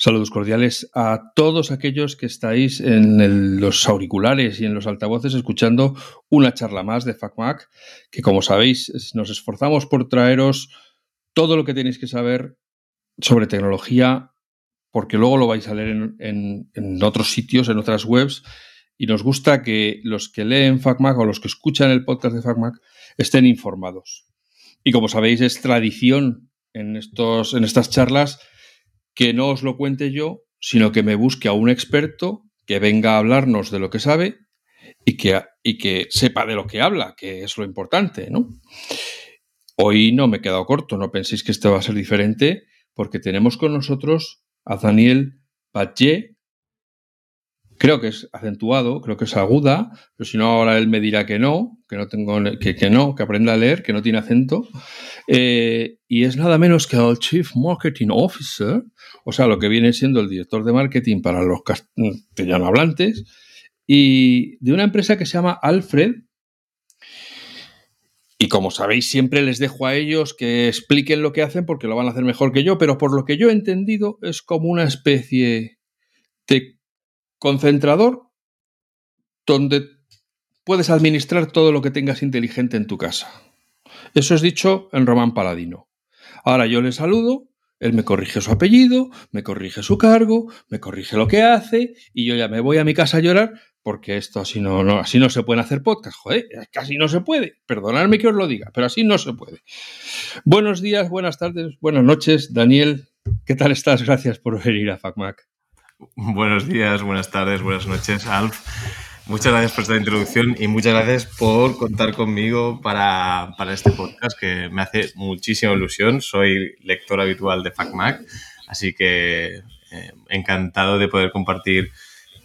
Saludos cordiales a todos aquellos que estáis en los auriculares y en los altavoces escuchando una charla más de FacMac, que como sabéis nos esforzamos por traeros todo lo que tenéis que saber sobre tecnología, porque luego lo vais a leer en, otros sitios, en otras webs, y nos gusta que los que leen FacMac o los que escuchan el podcast de FacMac estén informados. Y como sabéis, es tradición en, estos, en estas charlas que no os lo cuente yo, sino que me busque a un experto que venga a hablarnos de lo que sabe y que, y que sepa de lo que habla, que es lo importante, ¿no? Hoy no me he quedado corto, no penséis que esto va a ser diferente, porque tenemos con nosotros a Daniel Batlle, creo que es acentuado, creo que es aguda, pero si no ahora él me dirá que no, que no tengo, que, que no, que aprenda a leer, que no tiene acento. Eh, y es nada menos que el Chief Marketing Officer, o sea, lo que viene siendo el director de marketing para los castellano hablantes, y de una empresa que se llama Alfred. Y como sabéis, siempre les dejo a ellos que expliquen lo que hacen porque lo van a hacer mejor que yo, pero por lo que yo he entendido es como una especie de concentrador donde puedes administrar todo lo que tengas inteligente en tu casa. Eso es dicho en Román Paladino. Ahora yo le saludo, él me corrige su apellido, me corrige su cargo, me corrige lo que hace y yo ya me voy a mi casa a llorar porque esto así no, así no se pueden hacer podcast, joder, casi no se puede. Perdonadme que os lo diga, pero así no se puede. Buenos días, buenas tardes, buenas noches, Daniel. ¿Qué tal estás? Gracias por venir a FacMac. Buenos días, buenas tardes, buenas noches, Alf. Muchas gracias por esta introducción y muchas gracias por contar conmigo para, este podcast que me hace muchísima ilusión. Soy lector habitual de FacMac, así que eh, encantado de poder compartir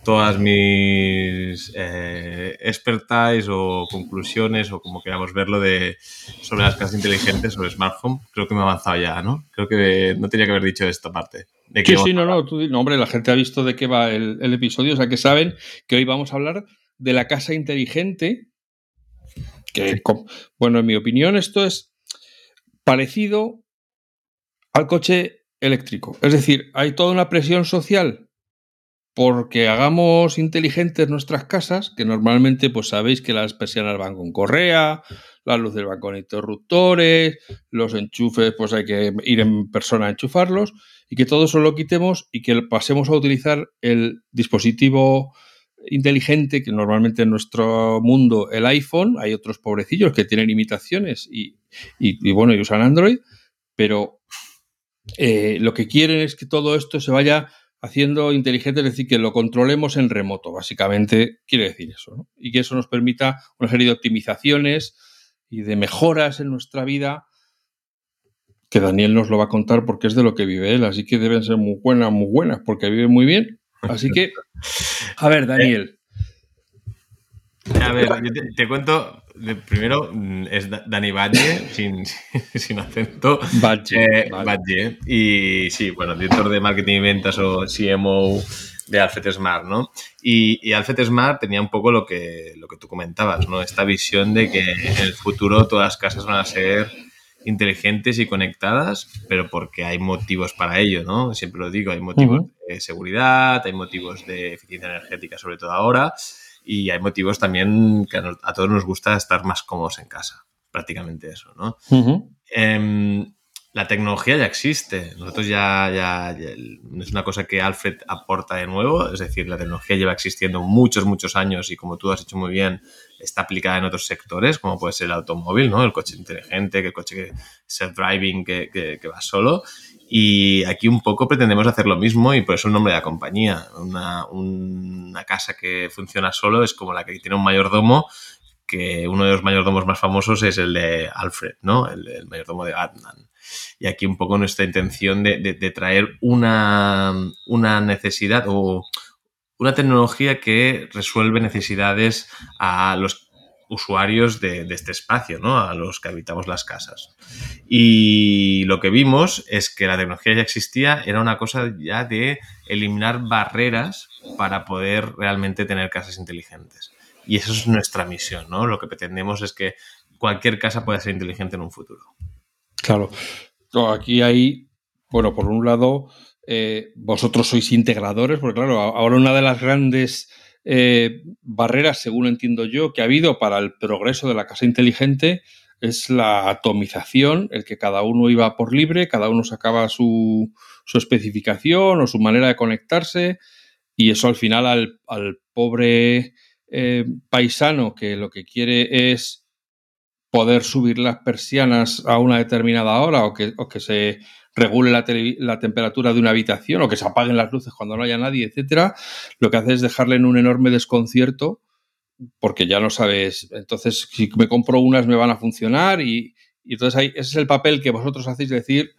todas mis eh, expertise o conclusiones o como queramos verlo de sobre las casas inteligentes, sobre Smart Home. Creo que me he avanzado ya, ¿no? Creo que no tenía que haber dicho esta parte. De sí, sí, no, no, no, hombre, la gente ha visto de qué va el, el, episodio, o sea que saben que hoy vamos a hablar de la casa inteligente, que, bueno, en mi opinión esto es parecido al coche eléctrico. Es decir, hay toda una presión social porque hagamos inteligentes nuestras casas, que normalmente pues sabéis que las persianas van con correa, las luces van con interruptores, los enchufes pues hay que ir en persona a enchufarlos y que todo eso lo quitemos y que pasemos a utilizar el dispositivo inteligente que normalmente en nuestro mundo el iPhone, hay otros pobrecillos que tienen imitaciones y, bueno, y usan Android, pero eh, lo que quieren es que todo esto se vaya haciendo inteligente, es decir, que lo controlemos en remoto, básicamente quiere decir eso, ¿no? y que eso nos permita una serie de optimizaciones y de mejoras en nuestra vida, que Daniel nos lo va a contar porque es de lo que vive él, así que deben ser muy buenas, muy buenas, porque vive muy bien. Así que, a ver, Daniel. A ver, te, cuento, primero mm, es Dani Badge, sin, sin acento. Badge, eh, Y sí, bueno, director de marketing y ventas o CMO de Alfred Smart, ¿no? Y, y, Alfred Smart tenía un poco lo que, lo que tú comentabas, ¿no? Esta visión de que en el futuro todas las casas van a ser inteligentes y conectadas, pero porque hay motivos para ello, ¿no? Siempre lo digo, hay motivos de seguridad, hay motivos de eficiencia energética, sobre todo ahora, y hay motivos también que a, todos nos gusta estar más cómodos en casa, prácticamente eso, ¿no? Em, la tecnología ya existe, nosotros ya, ya, ya, es una cosa que Alfred aporta de nuevo, es decir, la tecnología lleva existiendo muchos, muchos años y como tú has hecho muy bien, está aplicada en otros sectores, como puede ser el automóvil, ¿no? El coche inteligente, que el coche self-driving que, que, va solo. Y aquí un poco pretendemos hacer lo mismo y por eso el nombre de la compañía. Una, una casa que funciona solo es como la que tiene un mayordomo, que uno de los mayordomos más famosos es el de Alfred, ¿no? El, mayordomo de Batman. Y aquí un poco nuestra intención de, de, de traer una, una necesidad o una tecnología que resuelve necesidades a los usuarios de, este espacio, ¿no? A los que habitamos las casas. Y lo que vimos es que la tecnología ya existía, era una cosa ya de eliminar barreras para poder realmente tener casas inteligentes. Y eso es nuestra misión, ¿no? Lo que pretendemos es que cualquier casa pueda ser inteligente en un futuro. Claro. Aquí hay, bueno, por un lado, eh, vosotros sois integradores, porque claro, ahora una de las grandes eh, barreras, según entiendo yo, que ha habido para el progreso de la casa inteligente es la atomización, el que cada uno iba por libre, cada uno sacaba su, su especificación o su manera de conectarse y eso al final al, al pobre eh, paisano que lo que quiere es poder subir las persianas a una determinada hora o que, o que se regule la, la, temperatura de una habitación o que se apaguen las luces cuando no haya nadie, etcétera, lo que hace es dejarle en un enorme desconcierto porque ya no sabes, entonces si me compro unas me van a funcionar y, y entonces ahí, ese es el papel que vosotros hacéis decir,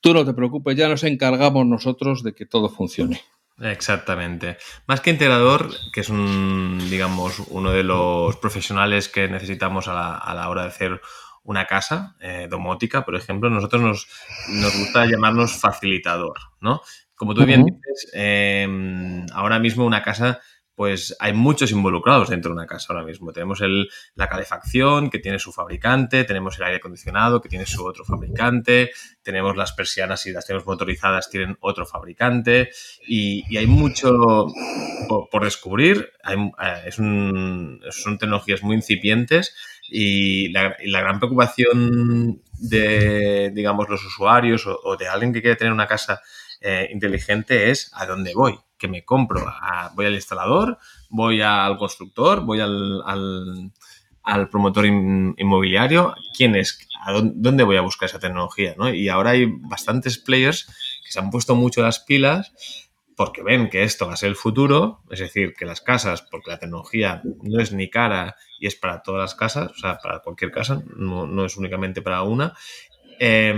tú no te preocupes, ya nos encargamos nosotros de que todo funcione. Exactamente. Más que integrador, que es un, digamos, uno de los profesionales que necesitamos a la, a la hora de hacer una casa eh, domótica, por ejemplo, nosotros nos, nos, gusta llamarnos facilitador, ¿no? Como tú bien uh -huh. dices, eh, ahora mismo una casa pues hay muchos involucrados dentro de una casa ahora mismo. Tenemos el, la calefacción que tiene su fabricante, tenemos el aire acondicionado que tiene su otro fabricante, tenemos las persianas y las tenemos motorizadas tienen otro fabricante y, y hay mucho por, por descubrir. Hay, eh, es un, son tecnologías muy incipientes y la, gran preocupación de, digamos, los usuarios o, de alguien que quiere tener una casa eh, inteligente es a dónde voy, que me compro. Voy al instalador, voy al constructor, voy al, al, promotor in, inmobiliario. ¿Quién es? ¿A dónde, dónde, voy a buscar esa tecnología? ¿no? Y ahora hay bastantes players que se han puesto mucho las pilas porque ven que esto va a ser el futuro, es decir, que las casas, porque la tecnología no es ni cara y es para todas las casas, o sea, para cualquier casa, no, no es únicamente para una, eh,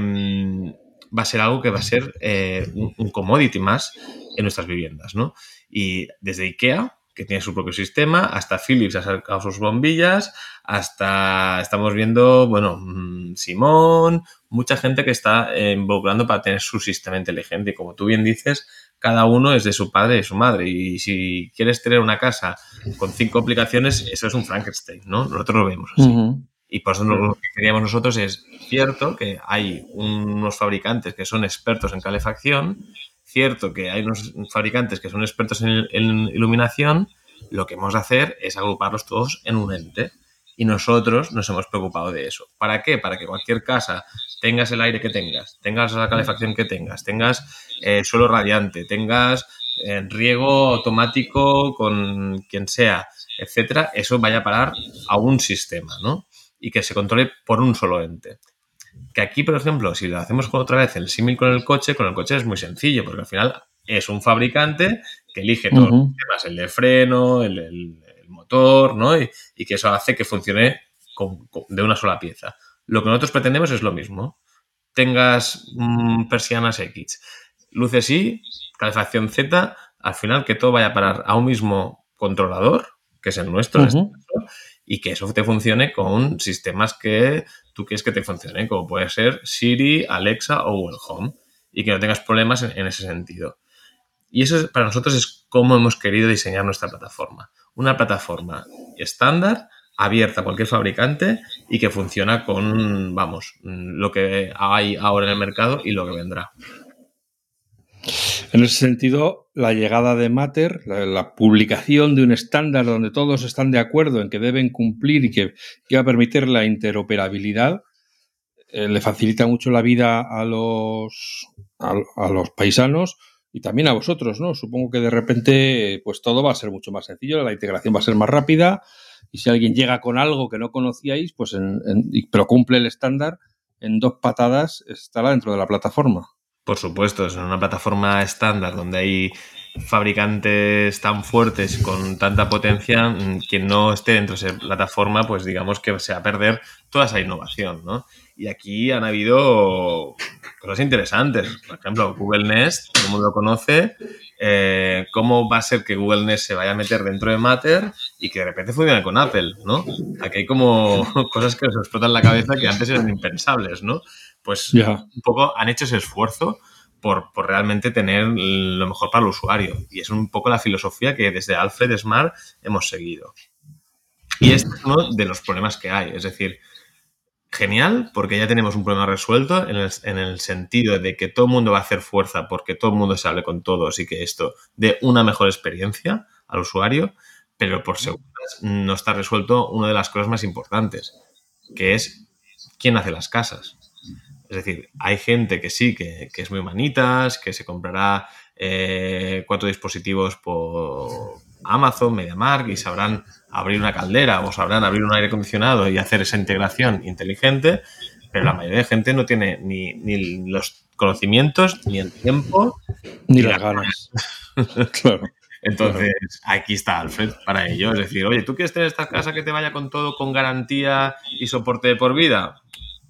va a ser algo que va a ser eh, un, commodity más en nuestras viviendas, ¿no? Y desde IKEA, que tiene su propio sistema, hasta Philips ha sacado sus bombillas, hasta estamos viendo, bueno, mm, Simón, mucha gente que está involucrando para tener su sistema inteligente. Y como tú bien dices, cada uno es de su padre y de su madre. Y si quieres tener una casa con cinco aplicaciones, eso es un Frankenstein, ¿no? Nosotros lo vemos así. Uh -huh. Y por eso lo que queríamos nosotros es cierto que hay unos fabricantes que son expertos en calefacción, cierto que hay unos fabricantes que son expertos en, en iluminación, lo que hemos de hacer es agruparlos todos en un ente. Y nosotros nos hemos preocupado de eso. ¿Para qué? Para que cualquier casa tengas el aire que tengas, tengas la calefacción que tengas, tengas eh, suelo radiante, tengas eh, riego automático con quien sea, etcétera, eso vaya a parar a un sistema, ¿no? y que se controle por un solo ente. Que aquí, por ejemplo, si lo hacemos otra vez el símil con el coche, con el coche es muy sencillo, porque al final es un fabricante que elige todos uh -huh. los temas, el de freno, el motor, ¿no? Y, y, que eso hace que funcione con, con, de una sola pieza. Lo que nosotros pretendemos es lo mismo. Tengas mmm, persianas X, luces Y, calefacción Z, al final que todo vaya a parar a un mismo controlador, que es el nuestro, uh -huh. este y que eso te funcione con sistemas que tú quieres que te funcionen, como puede ser Siri, Alexa o Google Home, y que no tengas problemas en, en ese sentido. Y eso para nosotros es cómo hemos querido diseñar nuestra plataforma. Una plataforma estándar, abierta a cualquier fabricante y que funciona con, vamos, lo que hay ahora en el mercado y lo que vendrá. En ese sentido, la llegada de Matter, la, publicación de un estándar donde todos están de acuerdo en que deben cumplir y que, va a permitir la interoperabilidad, eh, le facilita mucho la vida a los, a, los paisanos y también a vosotros, ¿no? Supongo que de repente, pues todo va a ser mucho más sencillo, la integración va a ser más rápida y si alguien llega con algo que no conocíais, pues en, en, pero cumple el estándar, en dos patadas estará dentro de la plataforma. Por supuesto, es una plataforma estándar donde hay fabricantes tan fuertes con tanta potencia, mm, quien no esté dentro de esa plataforma, pues digamos que se va a perder toda esa innovación, ¿no? Y aquí han habido cosas interesantes. Por ejemplo, Google Nest, todo el mundo lo conoce. Eh, ¿Cómo va a ser que Google Nest se vaya a meter dentro de Matter y que de repente funcione con Apple, ¿no? Aquí hay como cosas que nos explotan la cabeza que antes eran impensables, ¿no? pues yeah. un poco han hecho ese esfuerzo por, por, realmente tener lo mejor para el usuario. Y es un poco la filosofía que desde Alfred Smart hemos seguido. Y este es uno de los problemas que hay. Es decir, genial, porque ya tenemos un problema resuelto en el, sentido de que todo el mundo va a hacer fuerza porque todo el mundo se hable con todos y que esto dé una mejor experiencia al usuario, pero por segundo no está resuelto una de las cosas más importantes, que es quién hace las casas. Es decir, hay gente que sí, que, es muy manitas, que se comprará eh, cuatro dispositivos por Amazon, MediaMark y sabrán abrir una caldera o sabrán abrir un aire acondicionado y hacer esa integración inteligente, pero la mayoría de gente no tiene ni, ni los conocimientos, ni el tiempo, ni, las ganas. claro. Entonces, aquí está Alfred para ello. Es decir, oye, ¿tú quieres tener esta casa que te vaya con todo, con garantía y soporte de por vida?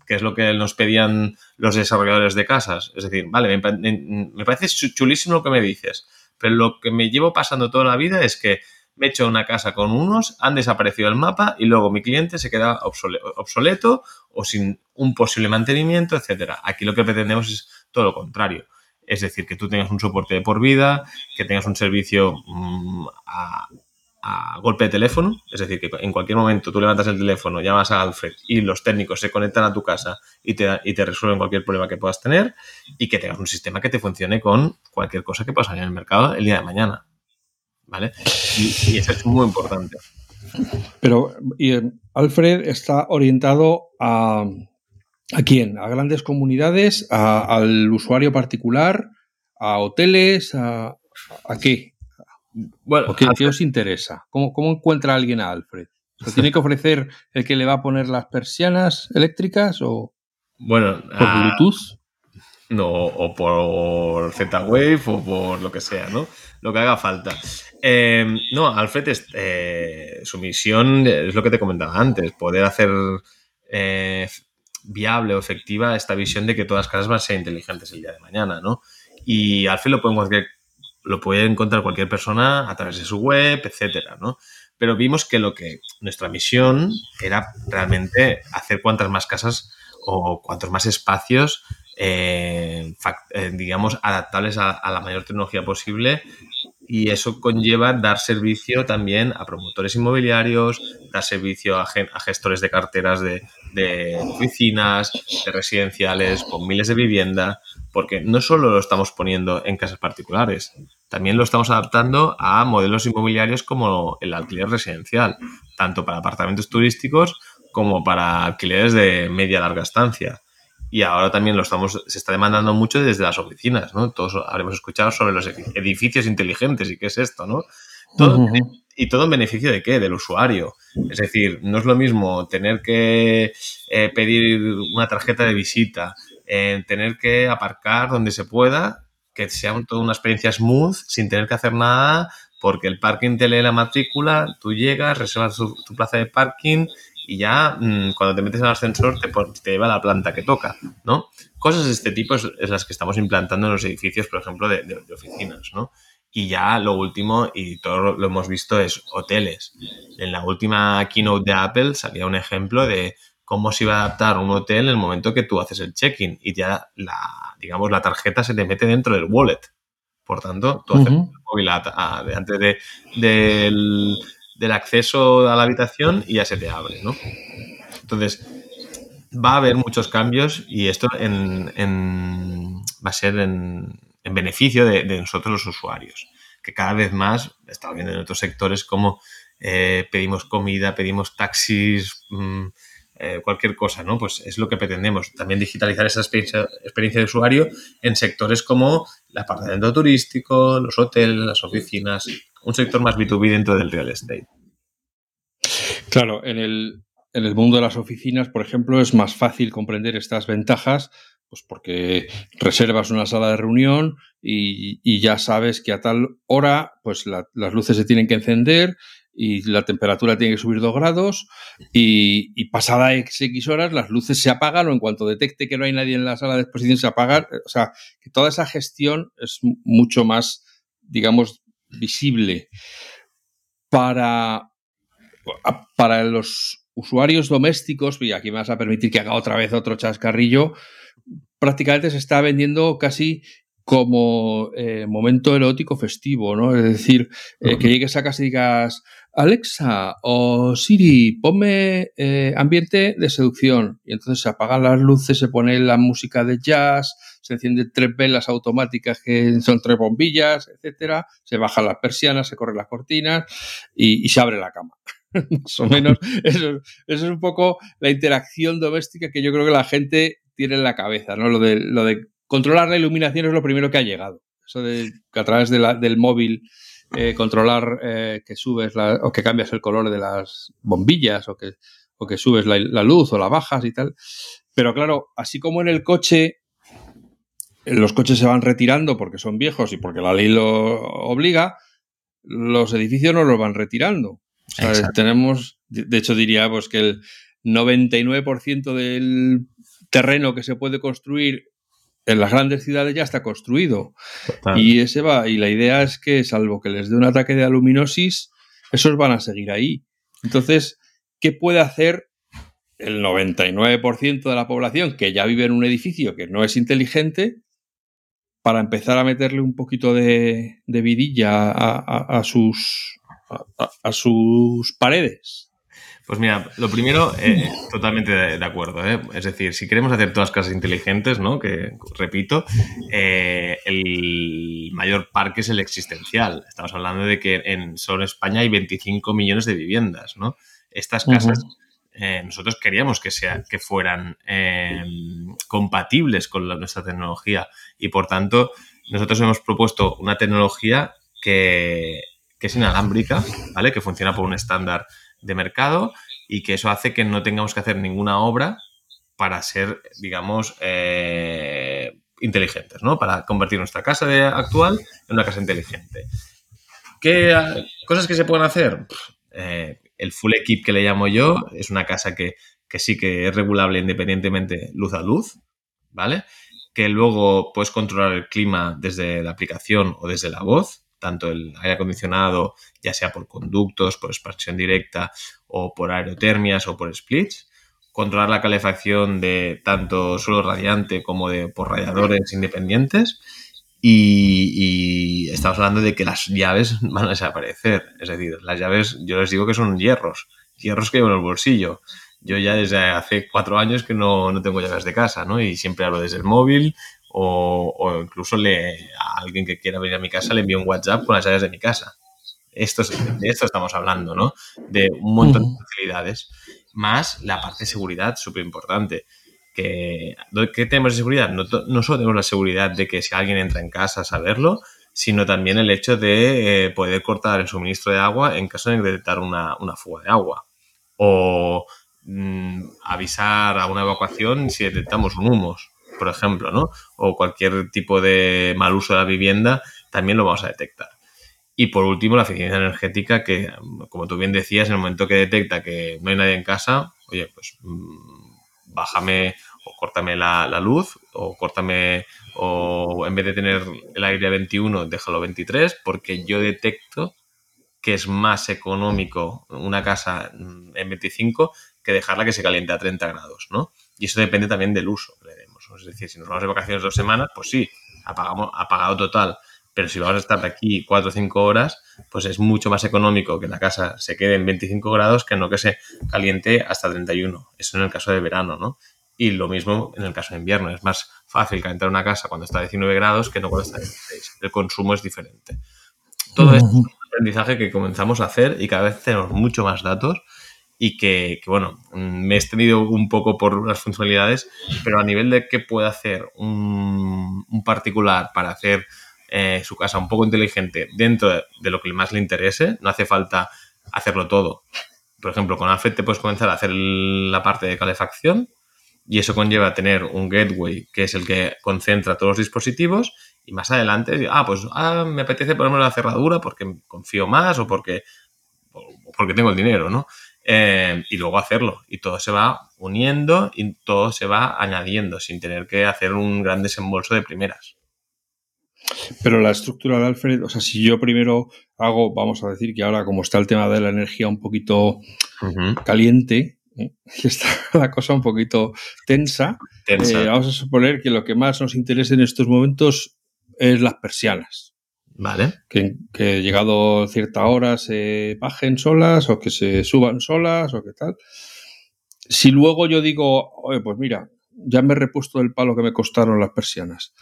Que es lo que nos pedían los desarrolladores de casas. Es decir, vale, me, parece chulísimo lo que me dices, pero lo que me llevo pasando toda la vida es que me he hecho una casa con unos, han desaparecido el mapa y luego mi cliente se queda obsoleto o sin un posible mantenimiento, etcétera. Aquí lo que pretendemos es todo lo contrario. Es decir, que tú tengas un soporte de por vida, que tengas un servicio mm, a, golpe de teléfono, es decir, que en cualquier momento tú levantas el teléfono, llamas a Alfred y los técnicos se conectan a tu casa y te, y te resuelven cualquier problema que puedas tener y que tengas un sistema que te funcione con cualquier cosa que pueda salir en el mercado el día de mañana. ¿Vale? Y, eso es muy importante. Pero y eh, Alfred está orientado a, ¿A quién? ¿A grandes comunidades? ¿Al usuario particular? ¿A hoteles? ¿A, qué? Bueno, qué, os interesa? ¿Cómo, ¿Cómo, encuentra alguien a Alfred? ¿Tiene que ofrecer el que le va a poner las persianas eléctricas o bueno, por Bluetooth? No, o por Z-Wave o por lo que sea, ¿no? Lo que haga falta. Eh, no, Alfred, es, eh, su misión es lo que te comentaba antes, poder hacer eh, viable o efectiva esta visión de que todas las casas van a ser inteligentes el día de mañana, ¿no? Y Alfred lo puede, lo puede encontrar cualquier persona a través de su web, etcétera, ¿no? Pero vimos que lo que nuestra misión era realmente hacer cuantas más casas o cuantos más espacios, eh, eh, digamos, adaptables a, la mayor tecnología posible. Y eso conlleva dar servicio también a promotores inmobiliarios, dar servicio a, gestores de carteras de, oficinas, de residenciales, con miles de vivienda, porque no solo lo estamos poniendo en casas particulares, también lo estamos adaptando a modelos inmobiliarios como el alquiler residencial, tanto para apartamentos turísticos como para alquileres de media larga estancia y ahora también lo estamos, se está demandando mucho desde las oficinas, ¿no? Todos habremos escuchado sobre los edificios inteligentes y qué es esto, ¿no? Y todo en beneficio de qué? Del usuario. Es decir, no es lo mismo tener que eh, pedir una tarjeta de visita, eh, tener que aparcar donde se pueda, que sea toda una experiencia smooth, sin tener que hacer nada, porque el parking te lee la matrícula, tú llegas, reservas tu plaza de parking y ya mm, cuando te metes el ascensor te, te, lleva a la planta que toca, ¿no? Cosas de este tipo es, las que estamos implantando en los edificios, por ejemplo, de, oficinas, ¿no? Y ya lo último, y todo lo hemos visto, es hoteles. En la última keynote de Apple salía un ejemplo de cómo se iba a adaptar un hotel en el momento que tú haces el check-in y ya la, digamos, la tarjeta se te mete dentro del wallet. Por tanto, tú haces el móvil antes de, del del acceso a la habitación y ya se te abre, ¿no? Entonces, va a haber muchos cambios y esto en, va a ser en, beneficio de, nosotros los usuarios, que cada vez más, está viendo en otros sectores como eh, pedimos comida, pedimos taxis, mm, eh, cualquier cosa, ¿no? Pues es lo que pretendemos. También digitalizar esa experiencia, experiencia de usuario en sectores como el apartamento turístico, los hoteles, las oficinas, un sector más B2B dentro del real estate. Claro, en el, en el mundo de las oficinas, por ejemplo, es más fácil comprender estas ventajas, pues porque reservas una sala de reunión y, ya sabes que a tal hora, pues las luces se tienen que encender y la temperatura tiene que subir dos grados y, y, pasada X, horas las luces se apagan o en cuanto detecte que no hay nadie en la sala de exposición se apagan. O sea, que toda esa gestión es mucho más, digamos, visible para, para los usuarios domésticos, y aquí me vas a permitir que haga otra vez otro chascarrillo, prácticamente se está vendiendo casi como eh, momento erótico festivo, ¿no? Es decir, eh, que llegues a casa y digas, Alexa o Siri, ponme eh, ambiente de seducción. Y entonces se apagan las luces, se pone la música de jazz, se encienden tres velas automáticas que son tres bombillas, etcétera. Se bajan las persianas, se corren las cortinas y, se abre la cama. Más o menos. Eso, eso, es un poco la interacción doméstica que yo creo que la gente tiene en la cabeza, ¿no? Lo de, lo de controlar la iluminación es lo primero que ha llegado. Eso de que a través de la, del móvil eh, controlar eh, que subes o que cambias el color de las bombillas o que, o que subes la, luz o la bajas y tal. Pero claro, así como en el coche, los coches se van retirando porque son viejos y porque la ley lo obliga, los edificios no los van retirando. tenemos, de hecho diría pues que el 99% del terreno que se puede construir en las grandes ciudades ya está construido. Y ese va, y la idea es que, salvo que les dé un ataque de aluminosis, esos van a seguir ahí. Entonces, ¿qué puede hacer el 99% de la población que ya vive en un edificio que no es inteligente para empezar a meterle un poquito de, vidilla a, sus, a sus paredes? Pues mira, lo primero, eh, totalmente de, acuerdo. ¿eh? Es decir, si queremos hacer todas casas inteligentes, ¿no? Que repito, eh, el mayor parque es el existencial. Estamos hablando de que en solo España hay 25 millones de viviendas, ¿no? Estas casas. nosotros queríamos que, sea, que fueran compatibles con nuestra tecnología y por tanto nosotros hemos propuesto una tecnología que, que es inalámbrica, ¿vale? Que funciona por un estándar de mercado y que eso hace que no tengamos que hacer ninguna obra para ser, digamos, eh, inteligentes, ¿no? Para convertir nuestra casa actual en una casa inteligente. ¿Qué cosas que se pueden hacer? Eh, el full equip que le llamo yo es una casa que, que sí que es regulable independientemente luz a luz, ¿vale? Que luego puedes controlar el clima desde la aplicación o desde la voz, tanto el aire acondicionado, ya sea por conductos, por expansión directa o por aerotermias o por splits. Controlar la calefacción de tanto suelo radiante como de por radiadores independientes. Y, estamos hablando de que las llaves van a desaparecer. Es decir, las llaves, yo les digo que son hierros, hierros que llevo en el bolsillo. Yo ya desde hace cuatro años que no, no tengo llaves de casa, ¿no? Y siempre hablo desde el móvil o, incluso le, a alguien que quiera venir a mi casa le envío un WhatsApp con las llaves de mi casa. Esto, de esto estamos hablando, ¿no? De un montón de facilidades, más la parte de seguridad, súper importante. Que, ¿Qué tenemos de seguridad? No, no, solo tenemos la seguridad de que si alguien entra en casa, saberlo, sino también el hecho de eh, poder cortar el suministro de agua en caso de detectar una, una fuga de agua. O mm, avisar a una evacuación si detectamos un humos por ejemplo, ¿no? O cualquier tipo de mal uso de la vivienda, también lo vamos a detectar. Y por último, la eficiencia energética, que como tú bien decías, en el momento que detecta que no hay nadie en casa, oye, pues mm, bájame o córtame la, luz o córtame o en vez de tener el aire a 21, déjalo a 23, porque yo detecto que es más económico una casa en 25 que dejarla que se caliente a 30 grados, ¿no? Y eso depende también del uso. Es decir, si nos vamos de vacaciones dos semanas, pues sí, apagamos, apagado total. Pero si vamos a estar aquí cuatro o cinco horas, pues es mucho más económico que la casa se quede en 25 grados que no que se caliente hasta 31. Eso en el caso de verano, ¿no? Y lo mismo en el caso de invierno. Es más fácil calentar una casa cuando está a 19 grados que no cuando está a 16. El consumo es diferente. Todo esto es un aprendizaje que comenzamos a hacer y cada vez tenemos mucho más datos y que, bueno, me he extendido un poco por las funcionalidades, pero a nivel de qué puede hacer un, particular para hacer eh, su casa un poco inteligente dentro de, lo que más le interese, no hace falta hacerlo todo. Por ejemplo, con Alfred te puedes comenzar a hacer la parte de calefacción y eso conlleva tener un gateway que es el que concentra todos los dispositivos y más adelante, ah, pues ah, me apetece ponerme la cerradura porque confío más o porque, o porque tengo el dinero, ¿no? Eh, y luego hacerlo. Y todo se va uniendo y todo se va añadiendo sin tener que hacer un gran desembolso de primeras. Pero la estructura de Alfred, o sea, si yo primero hago, vamos a decir que ahora como está el tema de la energía un poquito caliente, ¿eh? está la cosa un poquito tensa, eh, vamos a suponer que lo que más nos interesa en estos momentos es las persianas. Vale. Que, que llegado cierta hora se bajen solas o que se suban solas o qué tal. Si luego yo digo, oye, pues mira, ya me he repuesto el palo que me costaron las persianas.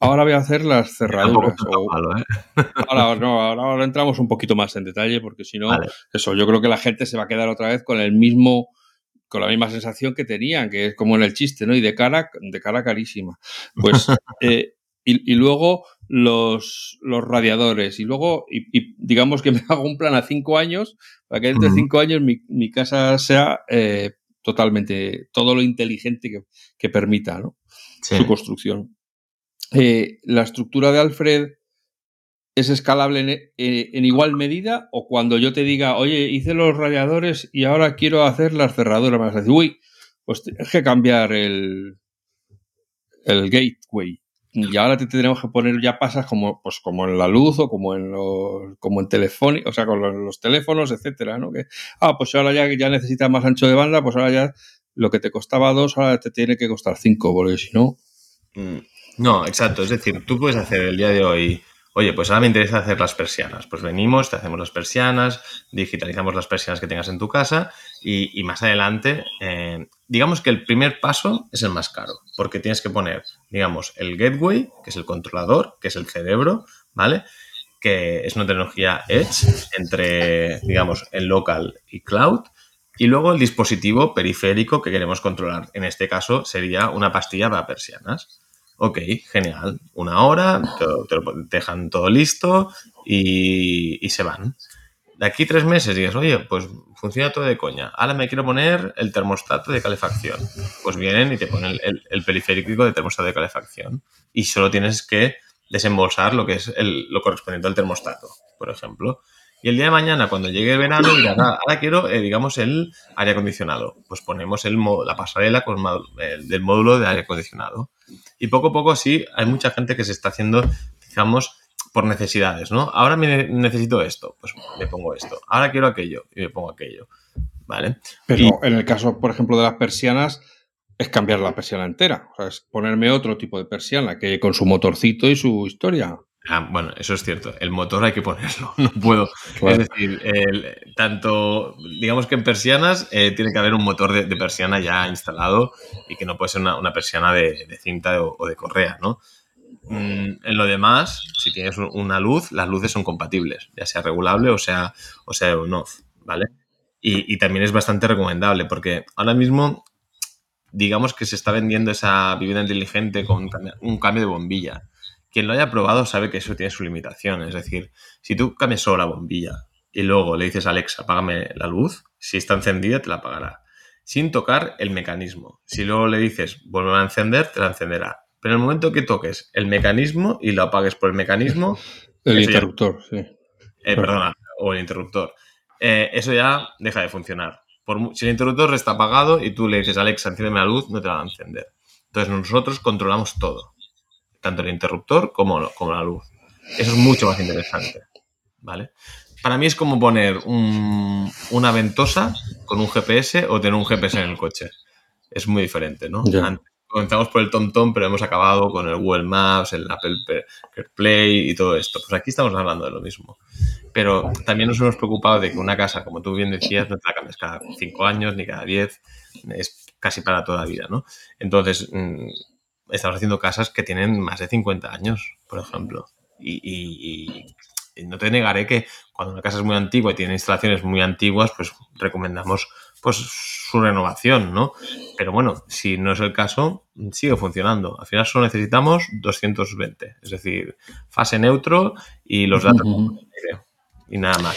Ahora voy a hacer las cerraduras. ¿eh? ahora, no, ahora, entramos un poquito más en detalle porque si no, eso, yo creo que la gente se va a quedar otra vez con el mismo con la misma sensación que tenían, que es como en el chiste, ¿no? Y de cara, de cara carísima. Pues, eh, y, luego los, los radiadores. Y luego, y, digamos que me hago un plan a cinco años, para que dentro de cinco años mi, casa sea eh, totalmente, todo lo inteligente que, permita, ¿no? Su construcción. Eh, la estructura de Alfred es escalable en, igual medida o cuando yo te diga, oye, hice los radiadores y ahora quiero hacer las cerraduras, me vas a decir, uy, pues tienes que cambiar el, el gateway. Y ahora te tendremos que poner ya pasas como, pues como en la luz o como en los, como en o sea, con los, teléfonos, etcétera, ¿no? Que, ah, pues ahora ya, ya necesitas más ancho de banda, pues ahora ya lo que te costaba dos, ahora te tiene que costar cinco, porque si no. Mm. No, exacto. Es decir, tú puedes hacer el día de hoy Oye, pues ahora me interesa hacer las persianas. Pues venimos, te hacemos las persianas, digitalizamos las persianas que tengas en tu casa y, más adelante, eh, digamos que el primer paso es el más caro, porque tienes que poner, digamos, el gateway, que es el controlador, que es el cerebro, ¿vale? Que es una tecnología Edge entre, digamos, el local y cloud. Y luego el dispositivo periférico que queremos controlar. En este caso sería una pastilla para persianas. Ok, genial. Una hora, te, dejan todo listo y, se van. De aquí tres meses dices, oye, pues funciona todo de coña. Ahora me quiero poner el termostato de calefacción. Pues vienen y te ponen el, periférico de termostato de calefacción. Y solo tienes que desembolsar lo que es lo correspondiente al termostato, por ejemplo. Y el día de mañana, cuando llegue el verano, dirás, ah, ahora quiero, eh, digamos, el aire acondicionado. Pues ponemos el, la pasarela del módulo de aire acondicionado. Y poco a poco, sí, hay mucha gente que se está haciendo, digamos, por necesidades, ¿no? Ahora me necesito esto, pues me pongo esto. Ahora quiero aquello y me pongo aquello. ¿Vale? Pero en el caso, por ejemplo, de las persianas, es cambiar la persiana entera. O sea, es ponerme otro tipo de persiana que con su motorcito y su historia. Ah, bueno, eso es cierto. El motor hay que ponerlo. No puedo. Es decir, tanto, digamos que en persianas eh, tiene que haber un motor de, persiana ya instalado y que no puede ser una, persiana de, cinta o, de correa, ¿no? Mm, en lo demás, si tienes una luz, las luces son compatibles, ya sea regulable o sea, o sea on-off, ¿vale? Y, también es bastante recomendable porque ahora mismo, digamos que se está vendiendo esa vivienda inteligente con un cambio de bombilla quien lo haya probado sabe que eso tiene su limitación. Es decir, si tú cambias solo la bombilla y luego le dices a Alexa, apágame la luz, si está encendida te la apagará. Sin tocar el mecanismo. Si luego le dices, vuelve a encender, te la encenderá. Pero en el momento que toques el mecanismo y lo apagues por el mecanismo... el interruptor, sí. Eh, perdona, o el interruptor. Eh, eso ya deja de funcionar. Por, si el interruptor está apagado y tú le dices, Alexa, enciéndeme la luz, no te la va a encender. Entonces nosotros controlamos todo tanto el interruptor como, como la luz. Eso es mucho más interesante, ¿vale? Para mí es como poner una ventosa con un GPS o tener un GPS en el coche. Es muy diferente, ¿no? Comenzamos por el TomTom, pero hemos acabado con el Google Maps, el Apple CarPlay y todo esto. Pues aquí estamos hablando de lo mismo. Pero también nos hemos preocupado de que una casa, como tú bien decías, no te la cambies cada cinco años ni cada diez, es casi para toda la vida, ¿no? Entonces, mm, estamos haciendo casas que tienen más de 50 años, por ejemplo. Y, no te negaré que cuando una casa es muy antigua y tiene instalaciones muy antiguas, pues recomendamos pues su renovación, ¿no? Pero bueno, si no es el caso, sigue funcionando. Al final solo necesitamos 220, es decir, fase neutro y los datos y nada más.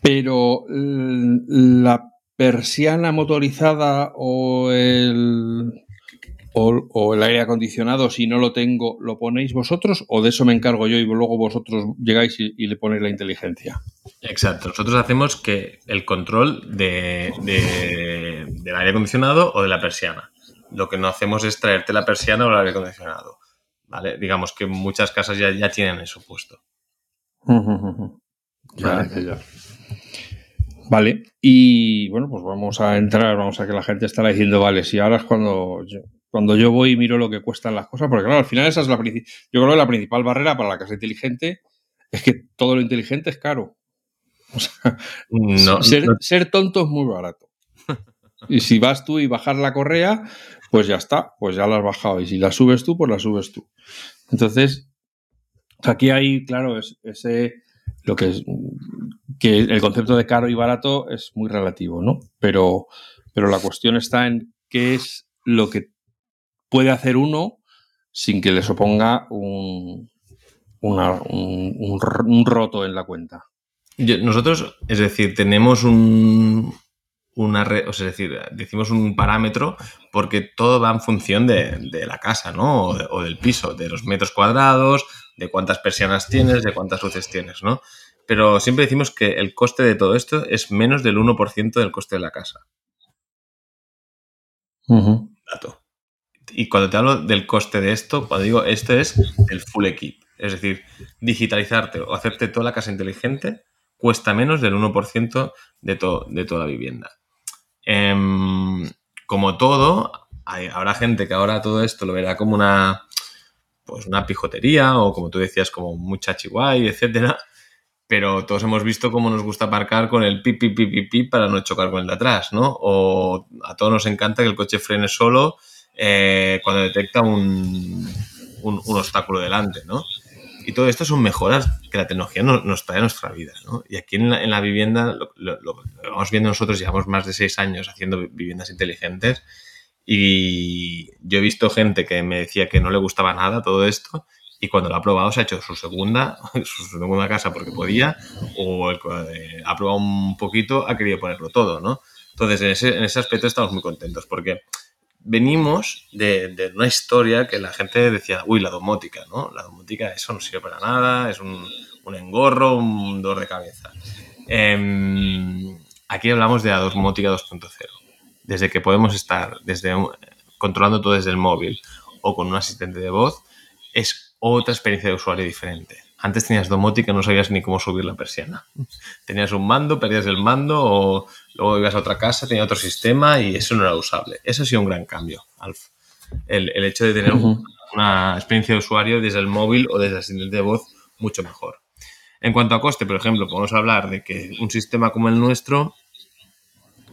Pero la persiana motorizada o el o, el aire acondicionado, si no lo tengo, lo ponéis vosotros o de eso me encargo yo y luego vosotros llegáis y, le ponéis la inteligencia. Exacto, nosotros hacemos que el control de, del aire acondicionado o de la persiana. Lo que no hacemos es traerte la persiana o el aire acondicionado. ¿Vale? Digamos que muchas casas ya, ya tienen eso puesto. ¿Vale? Vale, y bueno, pues vamos a entrar, vamos a que la gente estará diciendo, vale, si ahora es cuando cuando yo voy y miro lo que cuestan las cosas, porque claro, al final esa es la yo creo que la principal barrera para la casa inteligente es que todo lo inteligente es caro. O sea, ser, tonto es muy barato. Y si vas tú y bajas la correa, pues ya está, pues ya la has bajado. Y si la subes tú, pues la subes tú. Entonces, aquí hay, claro, ese lo que es que el concepto de caro y barato es muy relativo, ¿no? Pero, pero la cuestión está en qué es lo que puede hacer uno sin que le suponga un, un, roto en la cuenta. nosotros, es decir, tenemos un, una red, o sea, es decir, decimos un parámetro porque todo va en función de, la casa, ¿no? O, del piso, de los metros cuadrados, de cuántas persianas tienes, de cuántas luces tienes, ¿no? Pero siempre decimos que el coste de todo esto es menos del 1% del coste de la casa. Dato. Y cuando te hablo del coste de esto, cuando digo esto es el full equip. Es decir, digitalizarte o hacerte toda la casa inteligente cuesta menos del 1% de, de toda la vivienda. Em, como todo, habrá gente que ahora todo esto lo verá como una, pues una pijotería o como tú decías, como mucha chihuahua, etcétera. Pero todos hemos visto cómo nos gusta aparcar con el pi, pi, pi, pi, para no chocar con el de atrás, ¿no? O a todos nos encanta que el coche frene solo eh, cuando detecta un, un, obstáculo delante, ¿no? Y todo esto son mejoras que la tecnología nos, trae a nuestra vida, ¿no? Y aquí en la, vivienda, lo, vamos viendo nosotros, llevamos más de seis años haciendo viviendas inteligentes y yo he visto gente que me decía que no le gustaba nada todo esto y cuando lo ha probado se ha hecho su segunda, su segunda casa porque podía o eh, ha probado un poquito, ha querido ponerlo todo, ¿no? Entonces, en ese, en ese aspecto estamos muy contentos porque venimos de, una historia que la gente decía, uy, la domótica, ¿no? La domótica, eso no sirve para nada, es un, engorro, un dolor de cabeza. Em, aquí hablamos de la domótica 2.0. Desde que podemos estar desde controlando todo desde el móvil o con un asistente de voz, es otra experiencia de usuario diferente. Antes tenías domótica, no sabías ni cómo subir la persiana. Tenías un mando, perdías el mando o luego ibas a otra casa, tenía otro sistema y eso no era usable. Eso ha sido un gran cambio, Alf. El, hecho de tener una experiencia de usuario desde el móvil o desde el asistente de voz mucho mejor. En cuanto a coste, por ejemplo, podemos hablar de que un sistema como el nuestro,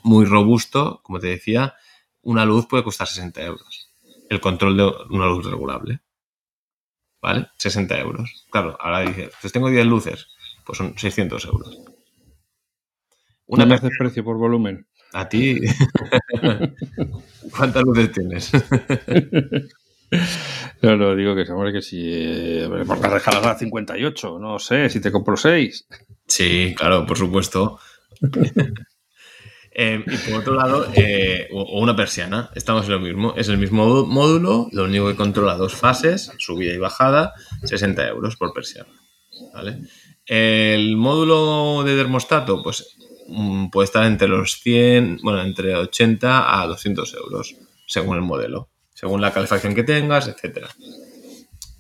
muy robusto, como te decía, una luz puede costar 60 euros. El control de una luz regulable. ¿vale? 60 euros. Claro, ahora dices, pues tengo 10 luces, pues son 600 euros. Una ¿No haces precio por volumen? A ti. ¿Cuántas luces tienes? no, no, digo que, hombre, que si. Eh, por la a 58, no sé, si te compro 6. Sí, claro, por supuesto. Eh, y por otro lado, eh, o una persiana, estamos en lo mismo. Es el mismo módulo, lo único que controla dos fases, subida y bajada, 60 euros por persiana. El módulo de termostato, pues puede estar entre los 100, bueno, entre 80 a 200 euros, según el modelo, según la calefacción que tengas, etcétera.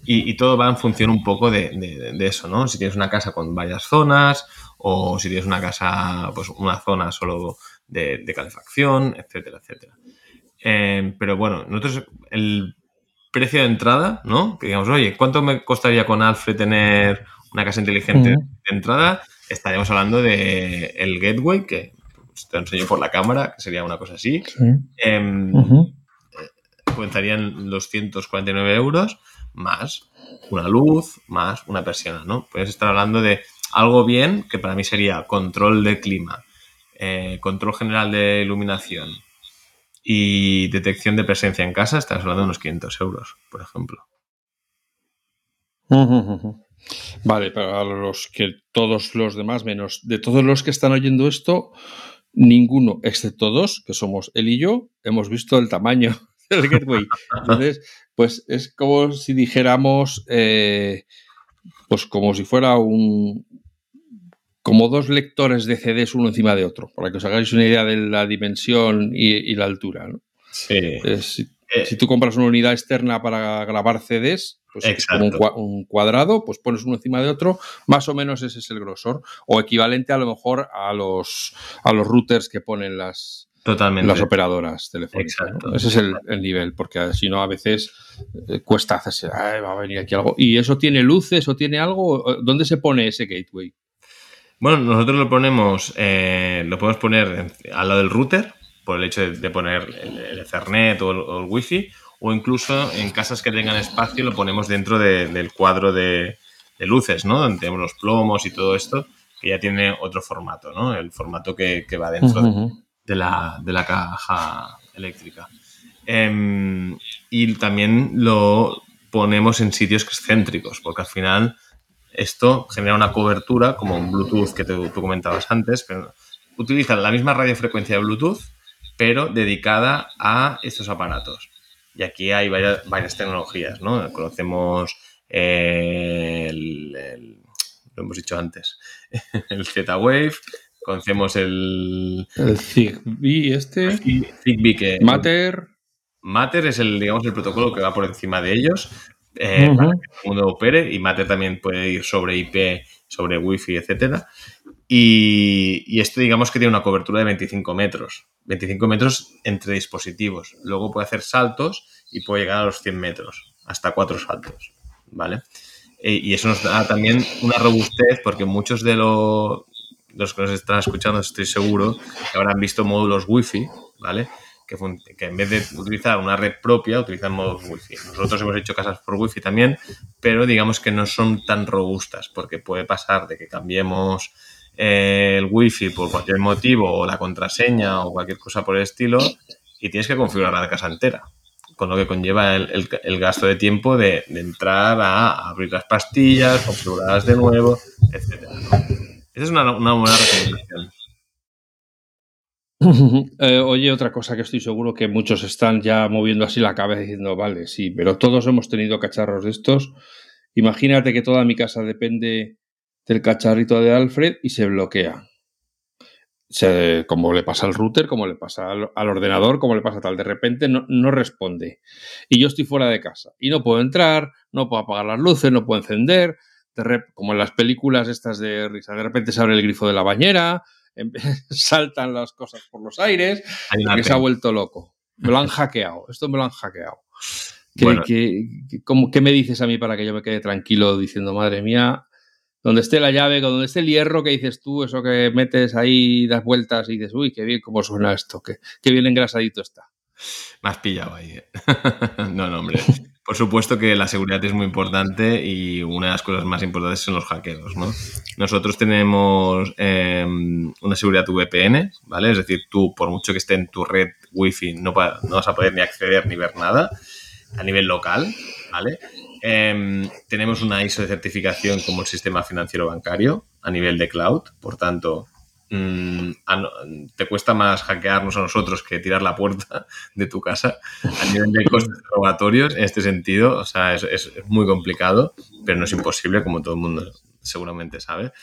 Y, todo va en función un poco de, de, eso, ¿no? Si tienes una casa con varias zonas o si tienes una casa, pues una zona solo de, calefacción, etcétera, etcétera. Eh, pero bueno, nosotros el precio de entrada, ¿no? Que digamos, oye, ¿cuánto me costaría con Alfred tener una casa inteligente de entrada? Estaríamos hablando de el gateway, que te enseño por la cámara, que sería una cosa así. Sí. Eh, Comenzarían los 149 euros más una luz, más una persiana, ¿no? Puedes estar hablando de algo bien, que para mí sería control de clima, eh, control general de iluminación y detección de presencia en casa, estás hablando de unos 500 euros, por ejemplo. Vale, para los que todos los demás, menos de todos los que están oyendo esto, ninguno, excepto dos, que somos él y yo, hemos visto el tamaño del gateway. Entonces, pues es como si dijéramos, eh, pues como si fuera un, como dos lectores de CDs uno encima de otro, para que os hagáis una idea de la dimensión y, la altura. ¿no? Sí. Eh, si, tú compras una unidad externa para grabar CDs, pues como un, cuadrado, pues pones uno encima de otro, más o menos ese es el grosor, o equivalente a lo mejor a los, a los routers que ponen las, Totalmente. Las operadoras telefónicas. Exacto. Ese es el, nivel, porque si no, a veces eh, cuesta hacerse, va a venir aquí algo. ¿Y eso tiene luces o tiene algo? ¿Dónde se pone ese gateway? Bueno, nosotros lo ponemos, eh, lo podemos poner al lado del router, por el hecho de, poner el, Ethernet o el, Wi-Fi, o incluso en casas que tengan espacio lo ponemos dentro del cuadro de, luces, ¿no? Donde tenemos los plomos y todo esto, que ya tiene otro formato, ¿no? El formato que, va dentro de, la, caja eléctrica. Em, y también lo ponemos en sitios excéntricos, porque al final esto genera una cobertura, como un Bluetooth que tú comentabas antes, pero utiliza la misma radiofrecuencia de Bluetooth, pero dedicada a estos aparatos. Y aquí hay varias, tecnologías, ¿no? Conocemos el, lo hemos dicho antes, el Z-Wave, conocemos el... El Zigbee este. Zigbee que... Matter. Matter es el, digamos, el protocolo que va por encima de ellos eh, para que el mundo opere y Matter también puede ir sobre IP, sobre Wi-Fi, etcétera. Y, esto digamos que tiene una cobertura de 25 metros. 25 metros entre dispositivos. Luego puede hacer saltos y puede llegar a los 100 metros, hasta cuatro saltos, ¿vale? E, y eso nos da también una robustez porque muchos de los que nos están escuchando, estoy seguro, que habrán visto módulos Wi-Fi, ¿vale? que, en vez de utilizar una red propia, utilizan modos Wi-Fi. Nosotros hemos hecho casas por Wi-Fi también, pero digamos que no son tan robustas, porque puede pasar de que cambiemos eh, el Wi-Fi por cualquier motivo, o la contraseña, o cualquier cosa por el estilo, y tienes que configurar la casa entera con lo que conlleva el, gasto de tiempo de, entrar a abrir las pastillas, configurarlas de nuevo, etc. Esa es una, una buena recomendación. Eh, oye, otra cosa que estoy seguro que muchos están ya moviendo así la cabeza diciendo, vale, sí, pero todos hemos tenido cacharros de estos. Imagínate que toda mi casa depende del cacharrito de Alfred y se bloquea. como le pasa al router, como le pasa al, ordenador, como le pasa tal. De repente no, no, responde. Y yo estoy fuera de casa. Y no puedo entrar, no puedo apagar las luces, no puedo encender. como en las películas estas de risa. De repente se abre el grifo de la bañera, saltan las cosas por los aires, que se ha vuelto loco. Me lo han hackeado, esto me lo han hackeado. ¿qué, me dices a mí para que yo me quede tranquilo diciendo, madre mía, donde esté la llave, donde esté el hierro que dices tú, eso que metes ahí, das vueltas y dices, uy, qué bien cómo suena esto, qué, qué bien engrasadito está. Me has pillado ahí. ¿eh? no, no, hombre. Por supuesto que la seguridad es muy importante y una de las cosas más importantes son los hackeos, ¿no? Nosotros tenemos em, una seguridad VPN, ¿vale? Es decir, tú, por mucho que esté en tu red Wi-Fi, no, no vas a poder ni acceder ni ver nada a nivel local, ¿vale? Em, tenemos una ISO de certificación como el sistema financiero bancario a nivel de cloud, por tanto, Mm, te cuesta más hackearnos a nosotros que tirar la puerta de tu casa a nivel de costes robatorios en este sentido. O sea, es, muy complicado, pero no es imposible, como todo el mundo seguramente sabe.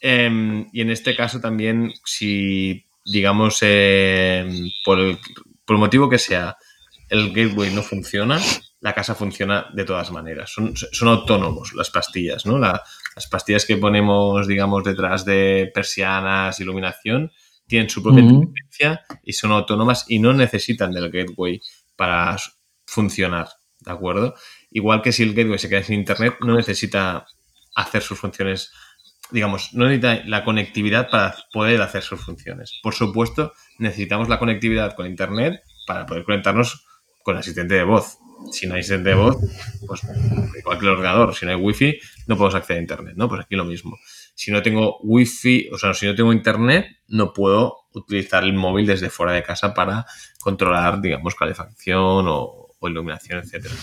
Em, y en este caso también, si, digamos, em, por, el, por el motivo que sea, el gateway no funciona, la casa funciona de todas maneras. Son, son autónomos las pastillas, ¿no? La, las pastillas que ponemos, digamos, detrás de persianas, iluminación, tienen su propia inteligencia y son autónomas y no necesitan del gateway para funcionar, ¿de acuerdo? Igual que si el gateway se queda sin internet, no necesita hacer sus funciones, digamos, no necesita la conectividad para poder hacer sus funciones. Por supuesto, necesitamos la conectividad con internet para poder conectarnos con el asistente de voz, si no hay asistente de voz, pues igual que el ordenador, si no hay wifi, no podemos acceder a internet, ¿no? Pues aquí lo mismo. Si no tengo wifi, o sea, si no tengo internet, no puedo utilizar el móvil desde fuera de casa para controlar, digamos, calefacción o, iluminación, etcétera.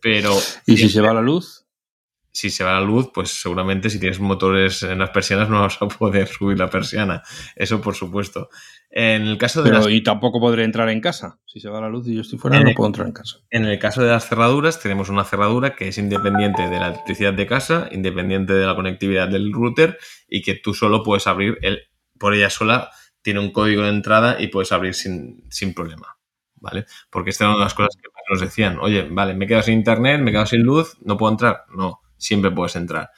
Pero. ¿Y si se va la luz? si se va la luz, pues seguramente si tienes motores en las persianas no vas a poder subir la persiana. Eso por supuesto. En el caso de Pero y tampoco podré entrar en casa. Si se va la luz y yo estoy fuera, no puedo entrar en casa. En el caso de las cerraduras, tenemos una cerradura que es independiente de la electricidad de casa, independiente de la conectividad del router y que tú solo puedes abrir el, por ella sola. Tiene un código de entrada y puedes abrir sin, sin problema. ¿Vale? Porque esta era una de las cosas que nos decían. Oye, vale, me he quedado sin internet, me he quedado sin luz, no puedo entrar. No, siempre puedes entrar.